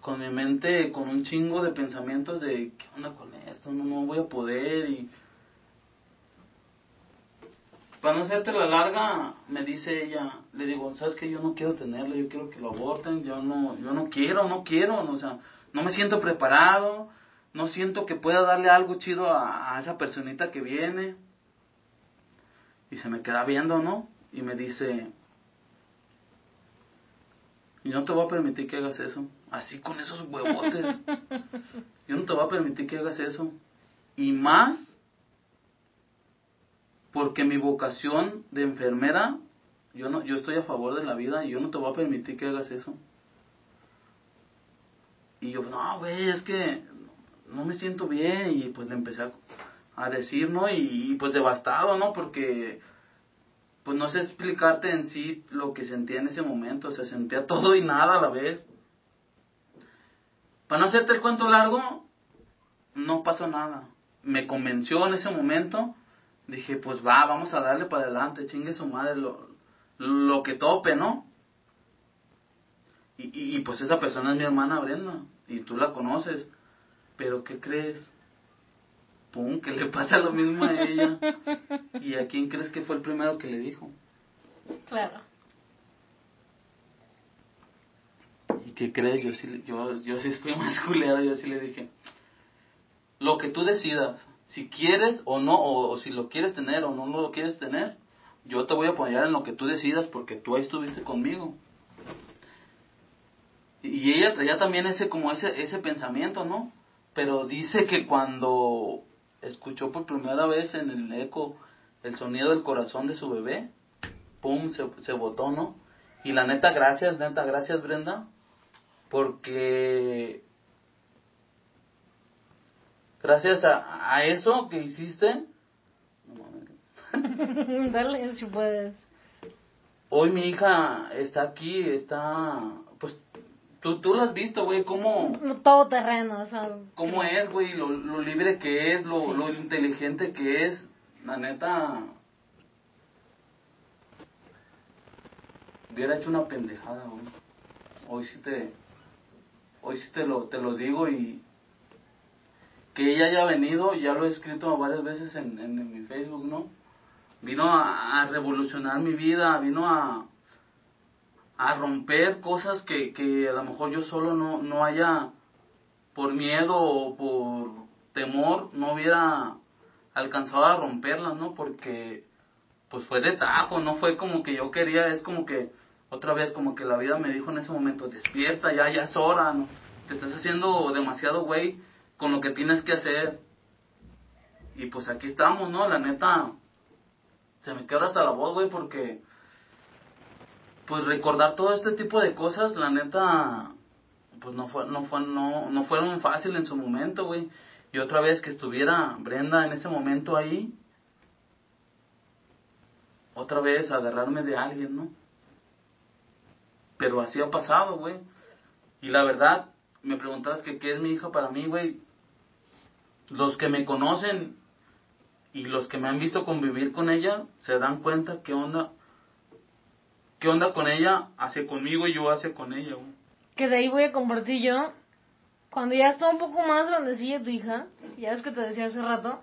con mi mente, con un chingo de pensamientos de, ¿qué onda con esto? No, no voy a poder y... Para no hacerte la larga, me dice ella, le digo, ¿sabes qué? Yo no quiero tenerlo, yo quiero que lo aborten, yo no, yo no quiero, no quiero, o sea, no me siento preparado, no siento que pueda darle algo chido a, a esa personita que viene. Y se me queda viendo, ¿no? Y me dice, y no te voy a permitir que hagas eso. Así con esos huevotes. <laughs> Yo no te voy a permitir que hagas eso. Y más porque mi vocación de enfermera, yo no, yo estoy a favor de la vida y yo no te voy a permitir que hagas eso. Y yo, no, güey, es que no me siento bien. Y pues le empecé a, a decir, ¿no? Y, pues devastado, ¿no? Porque pues no sé explicarte en sí lo que sentía en ese momento, o sea, sentía todo y nada a la vez. Para no hacerte el cuento largo, no pasó nada. Me convenció en ese momento, dije, pues va, vamos a darle para adelante, chingue su madre, lo, lo que tope, ¿no? Y, y, y pues esa persona es mi hermana Brenda, y tú la conoces, pero ¿qué crees? pum, que le pasa lo mismo a ella. <laughs> ¿Y a quién crees que fue el primero que le dijo? Claro. ¿Y qué crees? Yo sí, yo, yo sí fui <laughs> más culero, yo sí le dije, lo que tú decidas, si quieres o no, o, si lo quieres tener o no lo quieres tener, yo te voy a apoyar en lo que tú decidas porque tú ahí estuviste conmigo. Y ella traía también ese como ese ese pensamiento, ¿no? Pero dice que cuando escuchó por primera vez en el eco el sonido del corazón de su bebé, pum, se, se botó, ¿no? Y la neta, gracias, neta, gracias Brenda, porque gracias a, a eso que hiciste, <laughs> dale si puedes. Hoy mi hija está aquí, está, pues Tú, tú lo has visto, güey, cómo... Todo terreno, o sea... Cómo es, güey, lo, lo libre que es, lo, sí. lo inteligente que es. La neta... Hubiera hecho una pendejada, güey. Hoy sí te... Hoy sí te lo, te lo digo y... Que ella haya venido, ya lo he escrito varias veces en, en, mi Facebook, ¿no? Vino a, a revolucionar mi vida, vino a a romper cosas que, que a lo mejor yo solo no, no haya, por miedo o por temor, no hubiera alcanzado a romperlas, ¿no? Porque pues fue de tajo, no fue como que yo quería, es como que otra vez como que la vida me dijo en ese momento, despierta, ya, ya es hora, ¿no? Te estás haciendo demasiado güey con lo que tienes que hacer. Y pues aquí estamos, ¿no? La neta, se me queda hasta la voz, güey, porque pues recordar todo este tipo de cosas, la neta, pues no fue, no fue, no, no fueron fácil en su momento, güey. Y otra vez que estuviera Brenda en ese momento ahí, otra vez agarrarme de alguien, ¿no? Pero así ha pasado, güey. Y la verdad, me preguntabas que qué es mi hija para mí, güey. Los que me conocen y los que me han visto convivir con ella se dan cuenta qué onda qué onda con ella, hace conmigo y yo hace con ella. Güey. Que de ahí voy a compartir yo. Cuando ya está un poco más grandecilla tu hija, ya es que te decía hace rato,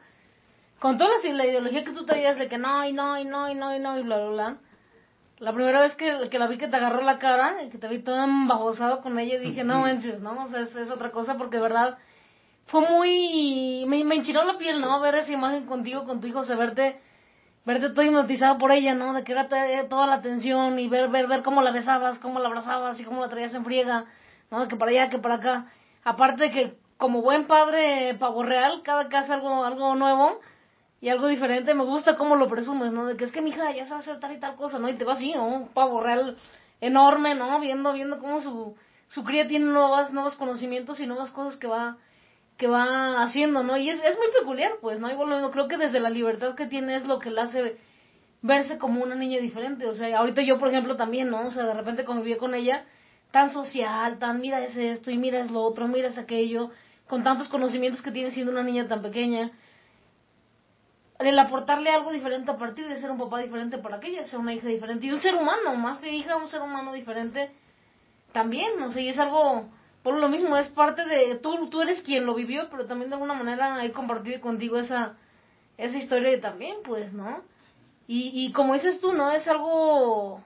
con toda la, la ideología que tú traías de que no, y no, y no, y no, y no, y bla, bla, bla. La primera vez que, que la vi que te agarró la cara, y que te vi todo embajosado con ella, dije, no <laughs> manches, ¿no? O sea, es, es, otra cosa porque de verdad fue muy... Me, me enchinó la piel, ¿no? Ver esa imagen contigo, con tu hijo, o verte verte todo hipnotizado por ella, ¿no? De que era toda la atención y ver, ver, ver cómo la besabas, cómo la abrazabas y cómo la traías en friega, ¿no? Que para allá, que para acá. Aparte de que como buen padre pavo real, cada hace algo, algo nuevo y algo diferente, me gusta cómo lo presumes, ¿no? De que es que mi hija ya sabe hacer tal y tal cosa, ¿no? Y te va así, ¿no? Un pavo real enorme, ¿no? Viendo, viendo cómo su, su cría tiene nuevas, nuevos conocimientos y nuevas cosas que va, que va haciendo, ¿no? Y es, es muy peculiar, pues, ¿no? Igual creo que desde la libertad que tiene es lo que le hace verse como una niña diferente. O sea, ahorita yo, por ejemplo, también, ¿no? O sea, de repente conviví con ella tan social, tan mira es esto y mira es lo otro, mira es aquello, con tantos conocimientos que tiene siendo una niña tan pequeña. El aportarle algo diferente a partir de ser un papá diferente para que ella sea una hija diferente y un ser humano, más que hija, un ser humano diferente también, no sé, y es algo por lo mismo, es parte de, tú, tú eres quien lo vivió, pero también de alguna manera he compartido contigo esa, esa historia también, pues, ¿no? Y, y como dices tú, ¿no? Es algo,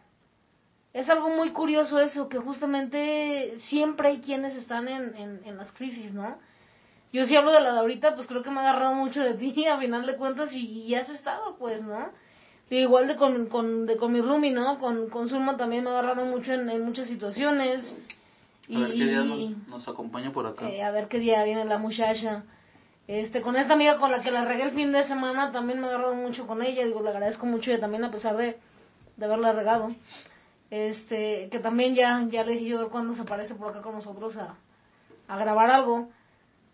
es algo muy curioso eso, que justamente siempre hay quienes están en, en, en las crisis, ¿no? Yo sí hablo de la de ahorita, pues creo que me ha agarrado mucho de ti, <laughs> a final de cuentas, y, y has estado, pues, ¿no? igual de con, con, de con mi roomie, ¿no? Con, con también me ha agarrado mucho en muchas situaciones. A ver qué día nos, acompaña por acá. Eh, a ver qué día viene la muchacha. Este, con esta amiga con la que la regué el fin de semana, también me he agarrado mucho con ella. Digo, le agradezco mucho ella también, a pesar de, de haberla regado. Este, que también ya, ya le dije yo ver cuándo se aparece por acá con nosotros a, a grabar algo.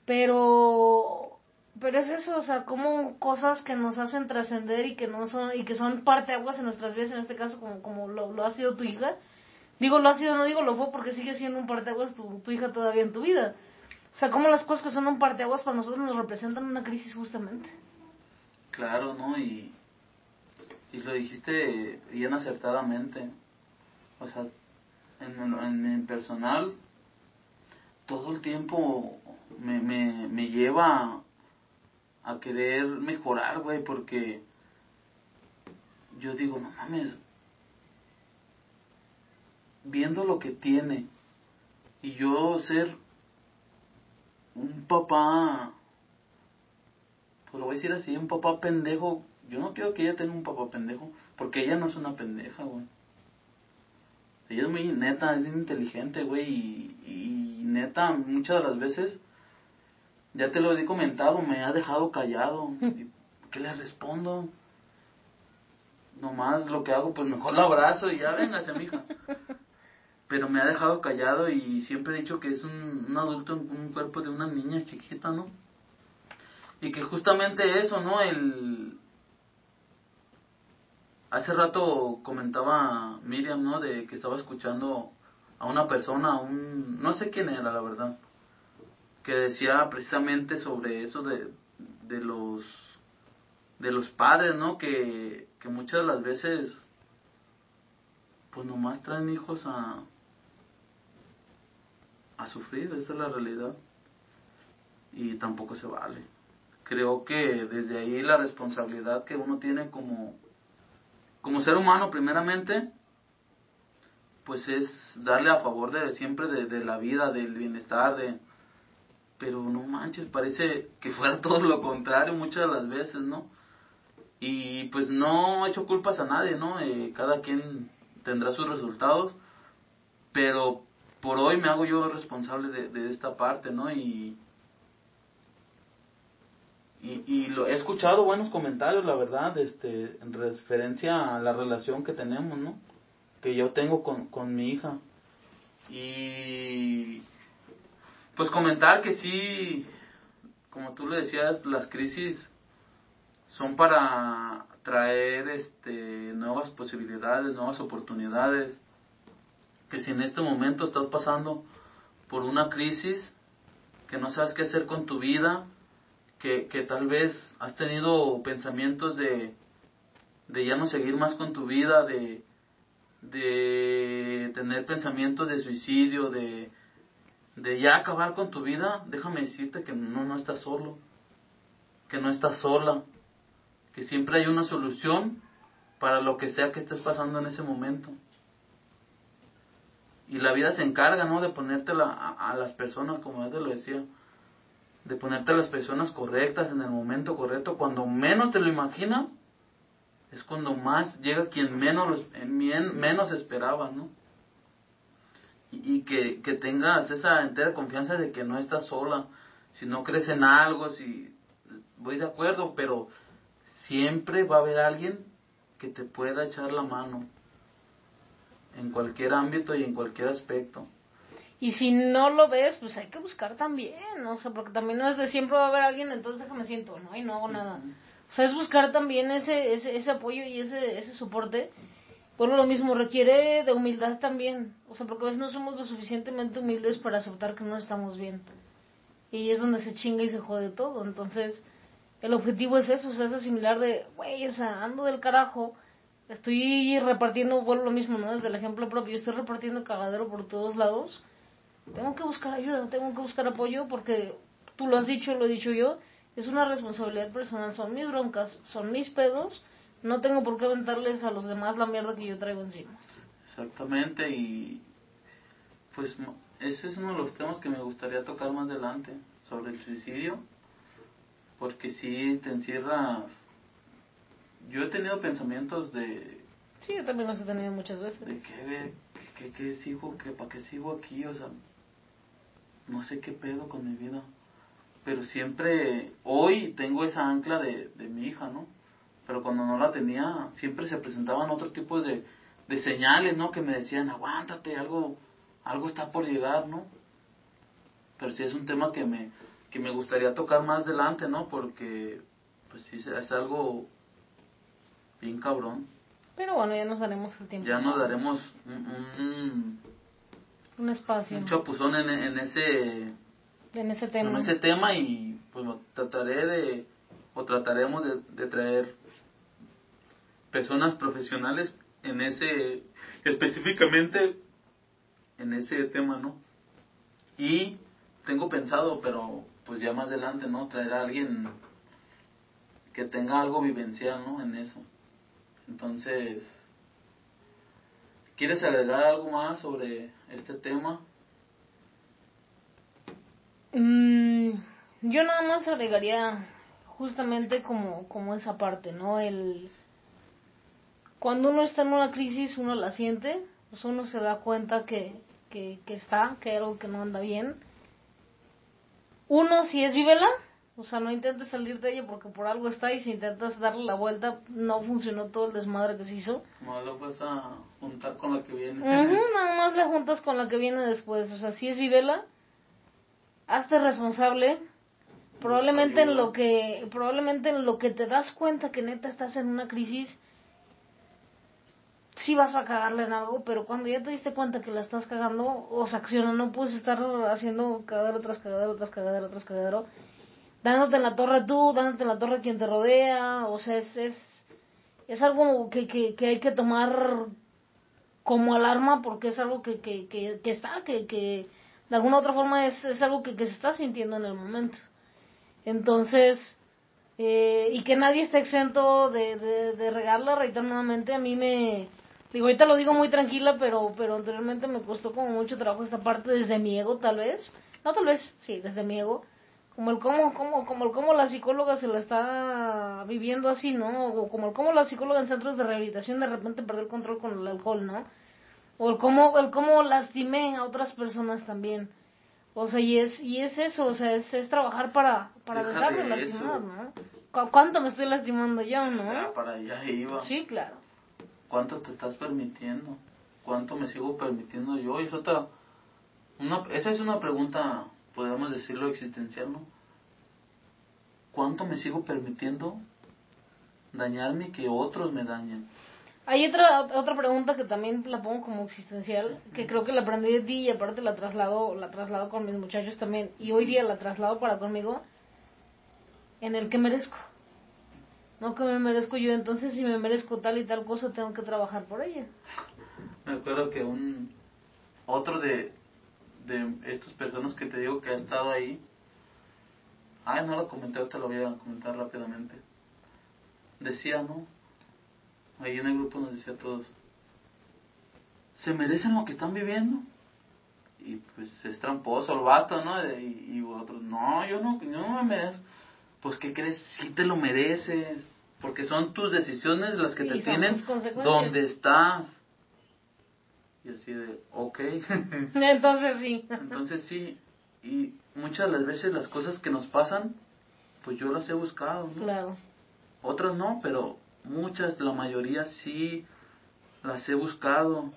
Pero, pero es eso, o sea, como cosas que nos hacen trascender y que no son, y que son parte aguas en nuestras vidas, en este caso como, como lo, lo ha sido tu hija Digo lo ha sido, no digo lo fue porque sigue siendo un parteaguas tu, tu hija todavía en tu vida. O sea, cómo las cosas que son un parteaguas para nosotros nos representan una crisis justamente. Claro, ¿no? Y, y lo dijiste bien acertadamente. O sea, en, en, mi personal, todo el tiempo me, me, me lleva a querer mejorar, güey, porque yo digo, no mames, viendo lo que tiene y yo ser un papá, pues lo voy a decir así, un papá pendejo, yo no quiero que ella tenga un papá pendejo, porque ella no es una pendeja, güey. Ella es muy neta, es bien inteligente, güey, y, y neta, muchas de las veces, ya te lo he comentado, me ha dejado callado. <laughs> ¿Qué le respondo? Nomás lo que hago, pues mejor lo abrazo y ya véngase, mija <laughs> pero me ha dejado callado y siempre he dicho que es un, adulto en un cuerpo de una niña chiquita, ¿no? Y que justamente eso, ¿no? El... Hace rato comentaba Miriam, ¿no? De que estaba escuchando a una persona, a un... no sé quién era, la verdad, que decía precisamente sobre eso de, de los de los padres, ¿no? Que, que muchas de las veces pues nomás traen hijos a, a sufrir, esa es la realidad. Y tampoco se vale. Creo que desde ahí la responsabilidad que uno tiene como, como ser humano primeramente, pues es darle a favor de siempre de, la vida, del bienestar, de... Pero no manches, parece que fuera <laughs> todo lo contrario muchas de las veces, ¿no? Y pues no he hecho culpas a nadie, ¿no? Eh, cada quien tendrá sus resultados, pero por hoy me hago yo responsable de, esta parte, ¿no? Y, y, lo, he escuchado buenos comentarios, la verdad, este, en referencia a la relación que tenemos, ¿no? Que yo tengo con, con mi hija. Y pues comentar que sí, como tú le decías, las crisis son para traer este nuevas posibilidades, nuevas oportunidades, que si en este momento estás pasando por una crisis, que no sabes qué hacer con tu vida, que, que tal vez has tenido pensamientos de, de ya no seguir más con tu vida, de, de tener pensamientos de suicidio, de, de ya acabar con tu vida, déjame decirte que no, no estás solo, que no estás sola, que siempre hay una solución para lo que sea que estés pasando en ese momento y la vida se encarga, ¿no? De ponerte a, a, las personas, como ya te lo decía, de ponerte a las personas correctas en el momento correcto, cuando menos te lo imaginas, es cuando más llega quien menos, menos esperaba, ¿no? Y, que, que tengas esa entera confianza de que no estás sola, si no crees en algo, si voy de acuerdo, pero siempre va a haber alguien que te pueda echar la mano en cualquier ámbito y en cualquier aspecto. Y si no lo ves, pues hay que buscar también, ¿no? o sea, porque también no es de siempre va a haber alguien, entonces déjame siento, ¿no? Y no hago nada. O sea, es buscar también ese, ese, ese apoyo y ese, ese soporte. Por lo mismo, requiere de humildad también. O sea, porque a veces no somos lo suficientemente humildes para aceptar que no estamos bien. Y es donde se chinga y se jode todo. Entonces, el objetivo es eso, o sea, es asimilar de, güey, o sea, ando del carajo, estoy repartiendo, bueno, lo mismo, ¿no? Desde el ejemplo propio, estoy repartiendo cagadero por todos lados. Tengo que buscar ayuda, tengo que buscar apoyo porque tú lo has dicho, lo he dicho yo, es una responsabilidad personal, son mis broncas, son mis pedos, no tengo por qué aventarles a los demás la mierda que yo traigo encima. Exactamente, y pues ese es uno de los temas que me gustaría tocar más adelante, sobre el suicidio, porque si te encierras... Yo he tenido pensamientos de... Sí, yo también los he tenido muchas veces. De qué, qué, qué sigo, que, para qué sigo aquí, o sea, no sé qué pedo con mi vida pero siempre, hoy tengo esa ancla de, de mi hija, ¿no? Pero cuando no la tenía, siempre se presentaban otro tipo de, de señales, ¿no? Que me decían, aguántate, algo, algo está por llegar, ¿no? Pero sí es un tema que me, que me gustaría tocar más adelante, ¿no? Porque, pues sí, es algo bien cabrón. Pero bueno, ya nos daremos el tiempo. Ya nos daremos un, un, espacio. Un chapuzón en, en ese en ese tema. En ese tema y pues trataré de, o trataremos de, de traer personas profesionales en ese, específicamente en ese tema, ¿no? Y tengo pensado, pero pues ya más adelante, ¿no? Traer a alguien que tenga algo vivencial, ¿no? En eso. Entonces, ¿quieres agregar algo más sobre este tema? Mm, yo nada más agregaría justamente como, como esa parte, ¿no? El cuando uno está en una crisis uno la siente, pues uno se da cuenta que, que, que está, que hay algo que no anda bien. Uno si es vívela, o sea, no intentes salir de ella porque por algo está y si intentas darle la vuelta no funcionó todo el desmadre que se hizo. No lo vas a juntar con la que viene. nada más la juntas con la que viene después, o sea, si es vivela, hazte responsable probablemente en lo que probablemente en lo que te das cuenta que neta estás en una crisis sí vas a cagarle en algo pero cuando ya te diste cuenta que la estás cagando o se acciona no puedes estar haciendo cagadero tras cagadero tras cagadero tras cagadero dándote en la torre tú dándote en la torre quien te rodea. O sea es es, es algo que, que, que hay que tomar como alarma porque es algo que, que, que, que está que, que de alguna otra forma es, es algo que, que, se está sintiendo en el momento. Entonces, eh, y que nadie esté exento de, de, de regarla, reitero nuevamente, a mí me, digo, ahorita lo digo muy tranquila, pero, pero anteriormente me costó como mucho trabajo esta parte desde mi ego, tal vez, no tal vez, sí, desde mi ego, como el cómo, cómo, como el cómo la psicóloga se la está viviendo así, ¿no? O como el cómo la psicóloga en centros de rehabilitación de repente perdió el control con el alcohol, ¿no? o el cómo, el cómo lastimé a otras personas también. O sea, y es, y es eso, o sea, es, es trabajar para, para dejar de lastimar, ¿no? ¿Cuánto me estoy lastimando yo, no? O sea, para allá iba. Sí, claro. ¿Cuánto te estás permitiendo? ¿Cuánto me sigo permitiendo yo? Y eso otra, una, esa es una pregunta, podemos decirlo, existencial, ¿no? ¿Cuánto me sigo permitiendo dañarme y que otros me dañen? Hay otra, otra pregunta que también la pongo como existencial, que creo que la aprendí de ti y aparte la traslado, la traslado con mis muchachos también, y hoy día la traslado para conmigo, en el que merezco. No que me merezco yo, entonces si me merezco tal y tal cosa, tengo que trabajar por ella. Me acuerdo que un otro de, de estas personas que te digo que ha estado ahí, ay, no lo comenté, ahorita lo voy a comentar rápidamente. Decía, ¿no? ahí en el grupo nos decía a todos, ¿se merecen lo que están viviendo? Y pues es tramposo el vato, ¿no? Y, y otros, no, yo no, yo no me merezco. Pues, ¿qué crees? Sí te lo mereces. porque son tus decisiones las que te tienen donde estás. Y así de, ok. <laughs> Entonces sí. Entonces sí, y muchas de las veces las cosas que nos pasan, pues yo las he buscado, ¿no? Claro. Otras no, pero muchas, la mayoría sí las he buscado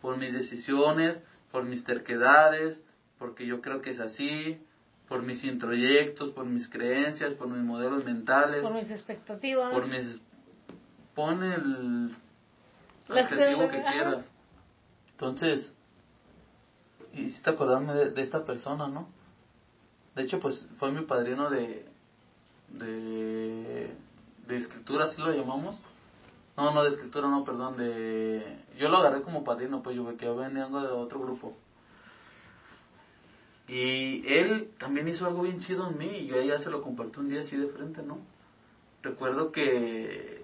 por mis decisiones, por mis terquedades, porque yo creo que es así, por mis introyectos, por mis creencias, por mis modelos mentales, por mis expectativas, por mis pon el adjetivo que, quieras. Entonces, hiciste acordarme de, de, esta persona, ¿no? De hecho, pues fue mi padrino de de, de escritura, así lo llamamos. No, no, de escritura, no, perdón, de... Yo lo agarré como padrino, pues yo que venía de otro grupo. Y él también hizo algo bien chido en mí y yo ya se lo compartí un día así de frente, ¿no? Recuerdo que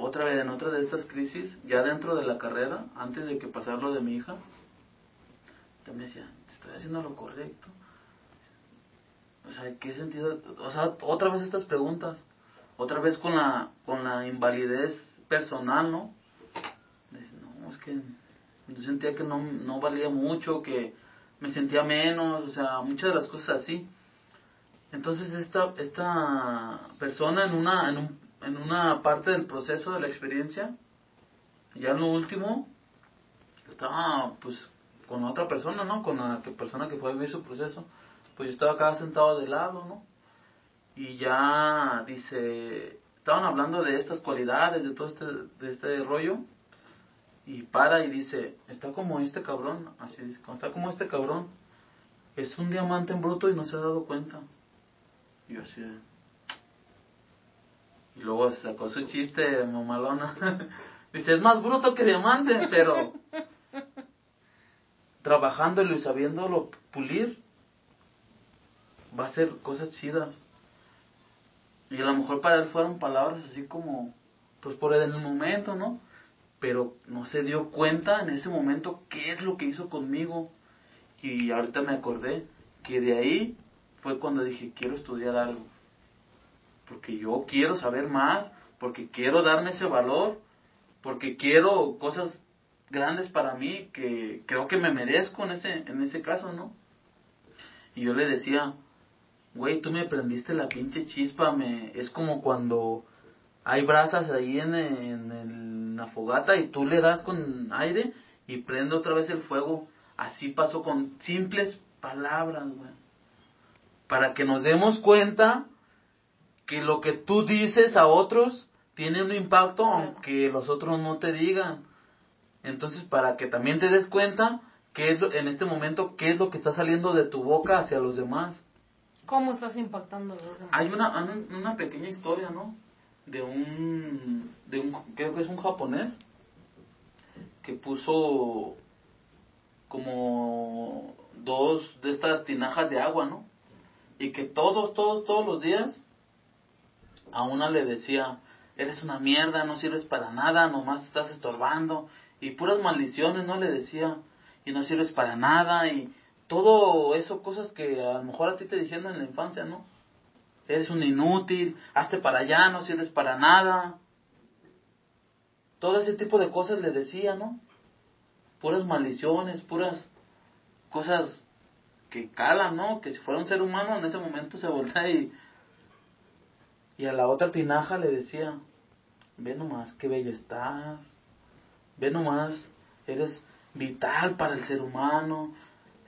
otra vez en otra de estas crisis, ya dentro de la carrera, antes de que pasara lo de mi hija, también decía, estoy haciendo lo correcto. O sea, ¿qué sentido? O sea, otra vez estas preguntas, otra vez con la, con la invalidez personal, ¿no? Dice, no, es que yo sentía que no, no valía mucho, que me sentía menos, o sea, muchas de las cosas así. Entonces esta, esta persona en una, en, un, en una parte del proceso de la experiencia, ya en lo último, estaba pues con otra persona, ¿no? Con la que, persona que fue a vivir su proceso, pues yo estaba acá sentado de lado, ¿no? Y ya dice, estaban hablando de estas cualidades, de todo este, de este rollo, y para y dice, está como este cabrón, así dice, está como este cabrón, es un diamante en bruto y no se ha dado cuenta. Y yo así, y luego sacó su chiste mamalona, <laughs> dice, es más bruto que diamante, pero trabajándolo y sabiéndolo pulir, va a hacer cosas chidas. Y a lo mejor para él fueron palabras así como, pues por el momento, ¿no? Pero no se dio cuenta en ese momento qué es lo que hizo conmigo. Y ahorita me acordé que de ahí fue cuando dije, quiero estudiar algo. Porque yo quiero saber más, porque quiero darme ese valor, porque quiero cosas grandes para mí que creo que me merezco en ese, en ese caso, ¿no? Y yo le decía, güey, tú me prendiste la pinche chispa, me, es como cuando hay brasas ahí en, en, la fogata y tú le das con aire y prende otra vez el fuego. Así pasó con simples palabras, güey. Para que nos demos cuenta que lo que tú dices a otros tiene un impacto aunque los otros no te digan. Entonces, para que también te des cuenta qué es en este momento qué es lo que está saliendo de tu boca hacia los demás. ¿Cómo estás impactando a los demás? Hay una, una pequeña historia, ¿no? De un, de un, creo que es un japonés, que puso como dos de estas tinajas de agua, ¿no? Y que todos, todos, todos los días a una le decía, eres una mierda, no sirves para nada, nomás estás estorbando. Y puras maldiciones, ¿no? Le decía, y no sirves para nada, y todo eso, cosas que a lo mejor a ti te dijeron en la infancia, ¿no? Eres un inútil, hazte para allá, no sirves para nada. Todo ese tipo de cosas le decía, ¿no? Puras maldiciones, puras cosas que calan, ¿no? Que si fuera un ser humano en ese momento se voltea y... Y a la otra tinaja le decía, ve nomás qué bella estás, ve nomás, eres vital para el ser humano,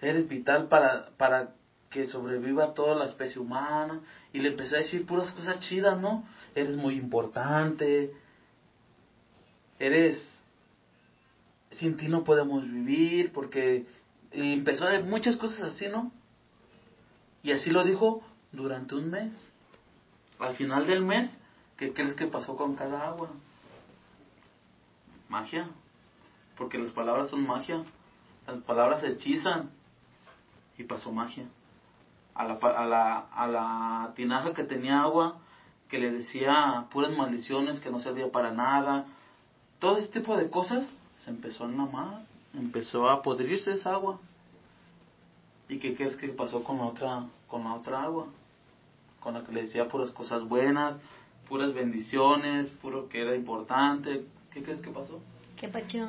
eres vital para, para que sobreviva toda la especie humana. Y le empezó a decir puras cosas chidas, ¿no? Eres muy importante, eres, sin ti no podemos vivir, porque y empezó a decir muchas cosas así, ¿no? Y así lo dijo durante un mes. Al final del mes, ¿qué crees que pasó con cada agua? Magia. Porque las palabras son magia. Las palabras hechizan y pasó magia. A la, a la, a la tinaja que tenía agua, que le decía puras maldiciones, que no servía para nada, todo ese tipo de cosas, se empezó a enamar, empezó a podrirse esa agua. ¿Y qué crees que pasó con otra, con la otra agua? Con la que le decía puras cosas buenas, puras bendiciones, puro que era importante. ¿Qué crees que pasó? ¿Qué pasó?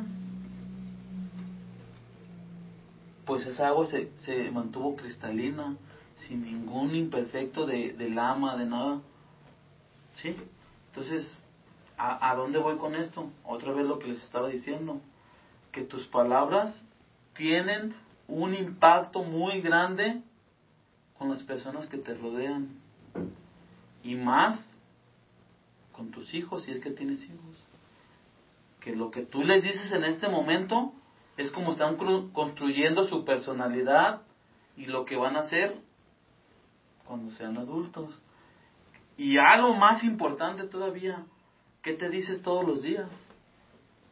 Pues esa agua se, se mantuvo cristalina, sin ningún imperfecto de, de lama, de nada. ¿Sí? Entonces, ¿a, ¿a dónde voy con esto? Otra vez lo que les estaba diciendo. Que tus palabras tienen un impacto muy grande con las personas que te rodean. Y más con tus hijos, si es que tienes hijos. Que lo que tú les dices en este momento es como están construyendo su personalidad y lo que van a hacer cuando sean adultos. Y algo más importante todavía, ¿qué te dices todos los días?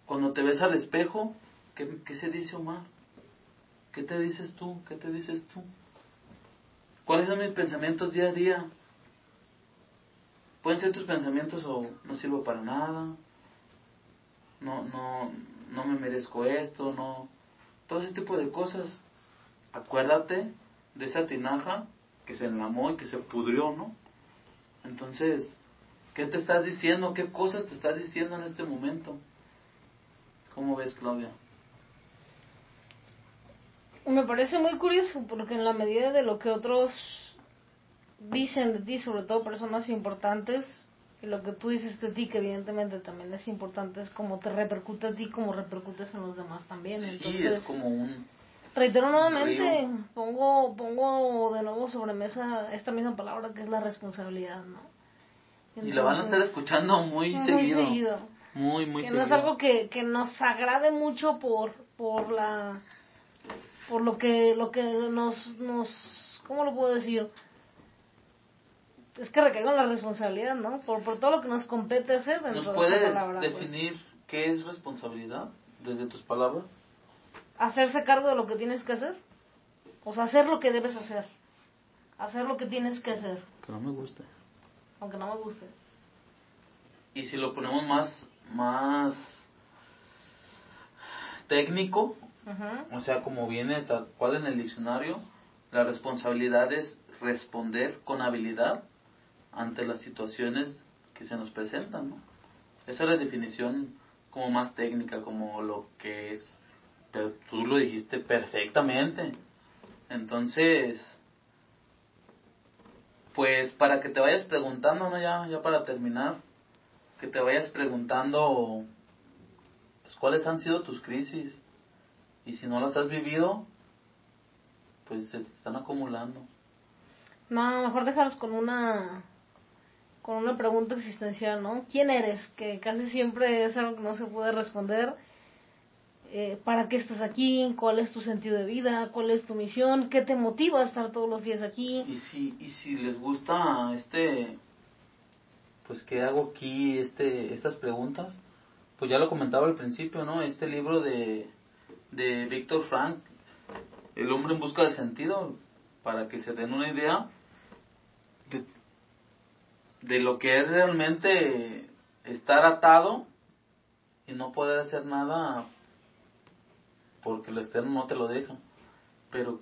Cuando te ves al espejo, ¿qué, se dice Omar? ¿Qué te dices tú? ¿Qué te dices tú? ¿Cuáles son mis pensamientos día a día? Pueden ser tus pensamientos o no sirvo para nada, no, no, no me merezco esto, no, todo ese tipo de cosas. Acuérdate de esa tinaja que se enlamó y que se pudrió, ¿no? Entonces, ¿qué te estás diciendo? ¿Qué cosas te estás diciendo en este momento? ¿Cómo ves, Claudia? Me parece muy curioso porque en la medida de lo que otros dicen de ti, sobre todo personas importantes, y lo que tú dices de ti, que evidentemente también es importante, es como te repercute a ti, como repercutes en los demás también. Sí, es como un... Reitero nuevamente, pongo, pongo de nuevo sobre mesa esta misma palabra que es la responsabilidad, ¿no? y la van a estar escuchando muy, muy seguido. seguido. Muy, muy que seguido. no es algo que, que nos agrade mucho por, por la por lo que lo que nos nos cómo lo puedo decir es que recaigo en la responsabilidad no por, por todo lo que nos compete hacer ¿Nos de puedes pues. definir qué es responsabilidad desde tus palabras? hacerse cargo de lo que tienes que hacer o sea hacer lo que debes hacer hacer lo que tienes que hacer Que no me gusta. aunque no me guste Y si lo ponemos más, más técnico, o sea, como viene tal cual en el diccionario, la responsabilidad es responder con habilidad ante las situaciones que se nos presentan, ¿no? Esa es la definición como más técnica, como lo que es. Pero tú lo dijiste perfectamente. Entonces, pues para que te vayas preguntando, ¿no? Ya, ya para terminar, que te vayas preguntando, pues, cuáles han sido tus crisis. Y si no las has vivido, pues se están acumulando. No, mejor dejarlos con una con una pregunta existencial, ¿no? ¿Quién eres? Que casi siempre es algo que no se puede responder. Eh, ¿Para qué estás aquí? ¿Cuál es tu sentido de vida? ¿Cuál es tu misión? ¿Qué te motiva a estar todos los días aquí? Y si, y si les gusta este, pues qué hago aquí, este, estas preguntas, pues ya lo comentaba al principio, ¿no? Este libro de, de Víctor Frank, El hombre en busca del sentido, para que se den una idea de, de lo que es realmente estar atado y no poder hacer nada porque lo externo no te lo deja. Pero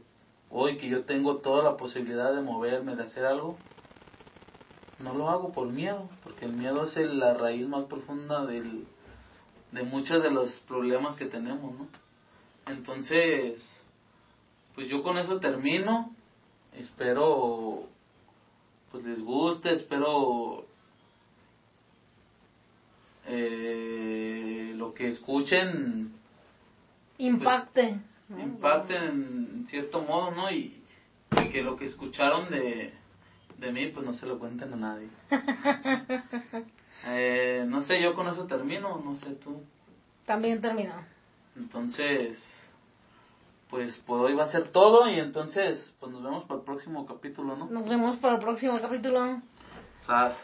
hoy que yo tengo toda la posibilidad de moverme, de hacer algo, no lo hago por miedo, porque el miedo es el- la raíz más profunda del, de muchos de los problemas que tenemos, ¿no? Entonces, pues yo con eso termino. Espero, pues les guste, espero eh, lo que escuchen Impacte. ¿no? impacten en cierto modo, ¿no? Y, y que lo que escucharon de, de mí, pues no se lo cuenten a nadie. <laughs> Eh, no sé, yo con eso termino, no sé tú. También terminó. Entonces, pues por hoy va a ser todo y entonces, pues nos vemos para el próximo capítulo, ¿no? Nos vemos para el próximo capítulo. Sas.